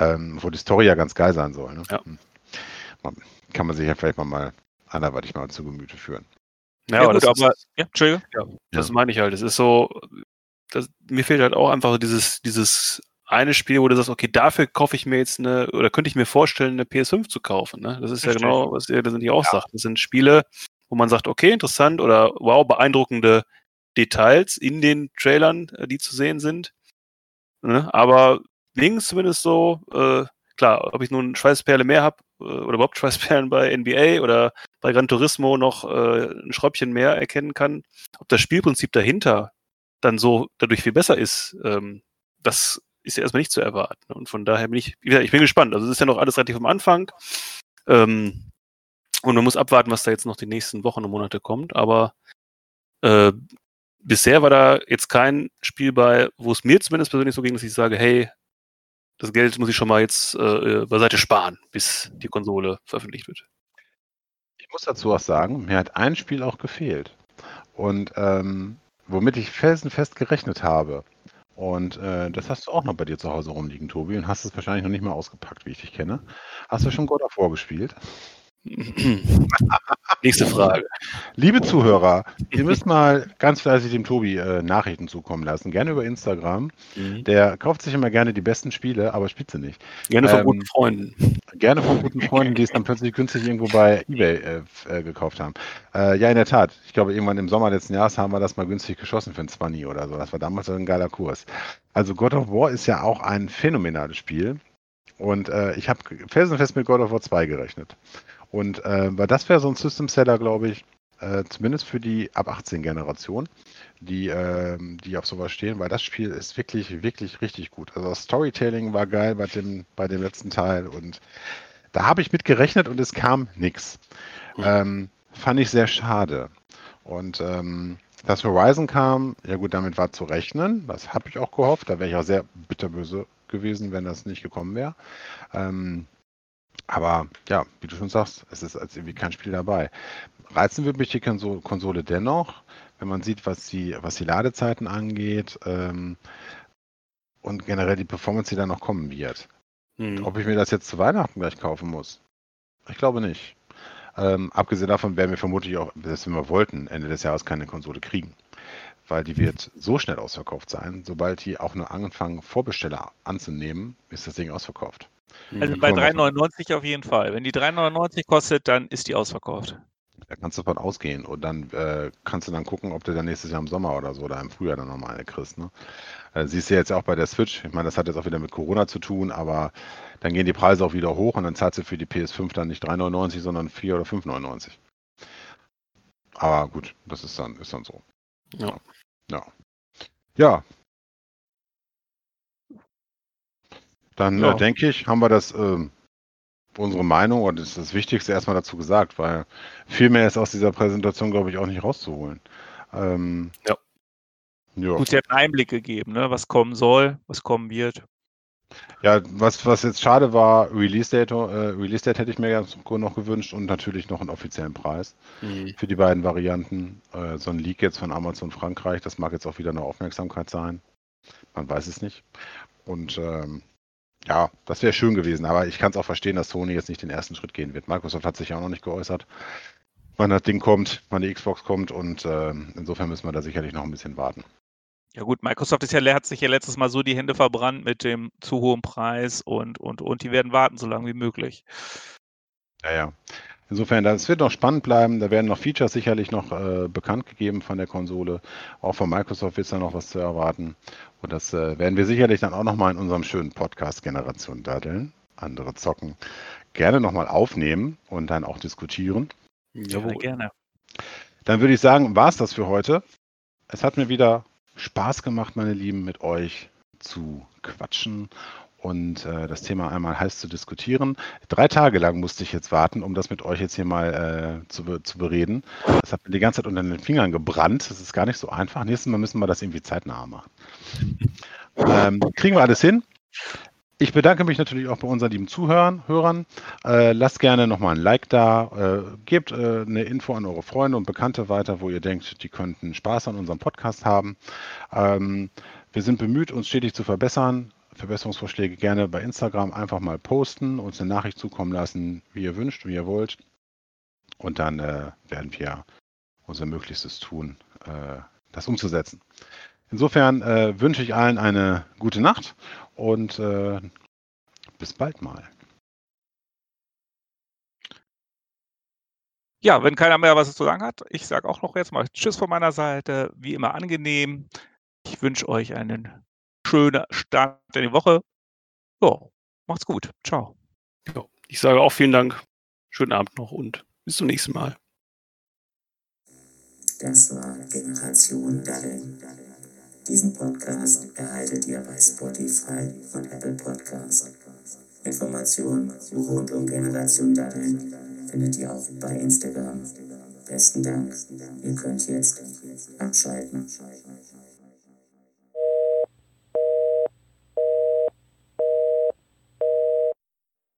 ähm, wo die Story ja ganz geil sein soll, ne? Ja. Man- kann man sich ja vielleicht mal, mal anderweitig mal zu Gemüte führen. Ja, Ja, aber gut, das aber ist, ja, Entschuldigung. das meine ich halt. Es ist so, das, mir fehlt halt auch einfach dieses, dieses eine Spiel, wo du sagst, okay, dafür kaufe ich mir jetzt eine, oder könnte ich mir vorstellen, eine PS5 zu kaufen. Ne? Das ist Richtig. ja genau, was ihr das nicht auch sagt. Das sind Spiele, wo man sagt, okay, interessant oder wow, beeindruckende Details in den Trailern, äh, die zu sehen sind. Ne? Aber links zumindest so, äh, klar, ob ich nun Schweißperle mehr habe oder überhaupt Schweißperlen bei NBA oder bei Gran Turismo noch äh, ein Schräubchen mehr erkennen kann, ob das Spielprinzip dahinter dann so dadurch viel besser ist, ähm, das ist ja erstmal nicht zu erwarten. Und von daher bin ich, wie gesagt, ich bin gespannt. Also es ist ja noch alles relativ am Anfang. Ähm, und man muss abwarten, was da jetzt noch die nächsten Wochen und Monate kommt. Aber äh, bisher war da jetzt kein Spiel bei, wo es mir zumindest persönlich so ging, dass ich sage, hey, das Geld muss ich schon mal jetzt äh, beiseite sparen, bis die Konsole veröffentlicht wird. Ich muss dazu auch sagen, mir hat ein Spiel auch gefehlt. Und ähm, womit ich felsenfest gerechnet habe. Und äh, das hast du auch noch bei dir zu Hause rumliegen, Tobi, und hast es wahrscheinlich noch nicht mal ausgepackt, wie ich dich kenne. Hast du schon God of War gespielt? Nächste Frage. Liebe Zuhörer, ihr müsst mal ganz fleißig dem Tobi äh, Nachrichten zukommen lassen. Gerne über Instagram. Mhm. Der kauft sich immer gerne die besten Spiele, aber spielt sie nicht. Gerne von Ähm, guten Freunden. Gerne von guten Freunden, die es dann plötzlich günstig irgendwo bei Ebay äh, äh, gekauft haben. Äh, ja, in der Tat. Ich glaube, irgendwann im Sommer letzten Jahres haben wir das mal günstig geschossen für ein 20 oder so. Das war damals ein geiler Kurs. Also God of War ist ja auch ein phänomenales Spiel. Und äh, ich habe felsenfest mit God of War 2 gerechnet. Und äh, weil das wäre so ein System-Seller, glaube ich, äh, zumindest für die ab 18 Generation, die, ähm, die auf sowas stehen, weil das Spiel ist wirklich, wirklich richtig gut. Also das Storytelling war geil bei dem, bei dem letzten Teil und da habe ich mit gerechnet und es kam nichts. Mhm. Ähm, fand ich sehr schade. Und ähm, dass Horizon kam, ja gut, damit war zu rechnen. Das habe ich auch gehofft. Da wäre ich auch sehr bitterböse gewesen, wenn das nicht gekommen wäre. Ähm, aber ja, wie du schon sagst, es ist als irgendwie kein Spiel dabei. Reizen wird mich die Konso- Konsole dennoch, wenn man sieht, was die, was die Ladezeiten angeht ähm, und generell die Performance, die da noch kommen wird. Mhm. Ob ich mir das jetzt zu Weihnachten gleich kaufen muss? Ich glaube nicht. Ähm, abgesehen davon werden wir vermutlich auch, selbst wenn wir wollten, Ende des Jahres keine Konsole kriegen. Weil die wird so schnell ausverkauft sein, sobald die auch nur anfangen, Vorbesteller anzunehmen, ist das Ding ausverkauft. Also Mhm. bei Gucken wir mal. 3,99 auf jeden Fall. Wenn die 3,99 kostet, dann ist die ausverkauft. Da kannst du davon ausgehen und dann äh, kannst du dann gucken, ob du dann nächstes Jahr im Sommer oder so oder im Frühjahr dann nochmal eine kriegst. Ne? Äh, siehst du jetzt auch bei der Switch. Ich meine, das hat jetzt auch wieder mit Corona zu tun, aber dann gehen die Preise auch wieder hoch und dann zahlst du für die PS5 dann nicht 3,99, sondern 4 oder 5,99. Aber gut, das ist dann, ist dann so. Ja. Ja. Ja. Dann Ja. äh, denke ich, haben wir das ähm, unsere Meinung und das ist das Wichtigste erstmal dazu gesagt, weil viel mehr ist aus dieser Präsentation, glaube ich, auch nicht rauszuholen. Ähm, Ja. Ja. Gut, sie hat einen Einblick gegeben, ne? was kommen soll, was kommen wird. ja, was, was jetzt schade war, Release Date, äh, Release Date hätte ich mir ja noch gewünscht und natürlich noch einen offiziellen Preis Mhm. für die beiden Varianten. Äh, so ein Leak jetzt von Amazon Frankreich, das mag jetzt auch wieder eine Aufmerksamkeit sein. Man weiß es nicht. Und ähm, ja, das wäre schön gewesen, aber ich kann es auch verstehen, dass Sony jetzt nicht den ersten Schritt gehen wird. Microsoft hat sich ja auch noch nicht geäußert, wann das Ding kommt, wann die Xbox kommt und ähm, insofern müssen wir da sicherlich noch ein bisschen warten. Ja gut, Microsoft ist ja, hat sich ja letztes Mal so die Hände verbrannt mit dem zu hohen Preis und, und, und die werden warten, so lange wie möglich. Ja, ja. Insofern, das wird noch spannend bleiben. Da werden noch Features sicherlich noch äh, bekannt gegeben von der Konsole. Auch von Microsoft ist da noch was zu erwarten. Und das äh, werden wir sicherlich dann auch nochmal in unserem schönen Podcast Generation Daddeln, andere zocken, gerne nochmal aufnehmen und dann auch diskutieren. Gerne, gerne. Dann würde ich sagen, war es das für heute. Es hat mir wieder Spaß gemacht, meine Lieben, mit euch zu quatschen und äh, das Thema einmal heiß zu diskutieren. Drei Tage lang musste ich jetzt warten, um das mit euch jetzt hier mal äh, zu, zu bereden. Das hat mir die ganze Zeit unter den Fingern gebrannt. Das ist gar nicht so einfach. Nächstes Mal müssen wir das irgendwie zeitnah machen. ähm, kriegen wir alles hin. Ich bedanke mich natürlich auch bei unseren lieben Zuhörern. Hörern. Äh, lasst gerne nochmal ein Like da. Äh, gebt äh, eine Info an eure Freunde und Bekannte weiter, wo ihr denkt, die könnten Spaß an unserem Podcast haben. Ähm, wir sind bemüht, uns stetig zu verbessern. Verbesserungsvorschläge gerne bei Instagram einfach mal posten, uns eine Nachricht zukommen lassen, wie ihr wünscht, wie ihr wollt. Und dann äh, werden wir unser Möglichstes tun, äh, das umzusetzen. Insofern äh, wünsche ich allen eine gute Nacht und äh, bis bald mal. Ja, wenn keiner mehr was zu sagen hat, ich sage auch noch jetzt mal Tschüss von meiner Seite. Wie immer angenehm. Ich wünsche euch einen schöner Start in die Woche. Ja, macht's gut. Ciao. Ja, ich sage auch vielen Dank. Schönen Abend noch und bis zum nächsten Mal. Das war Generation Darling. Diesen Podcast erhaltet ihr bei Spotify und Apple Podcasts. Informationen rund um Generation Daddeln findet ihr auch bei Instagram. Besten Dank. Ihr könnt jetzt abschalten.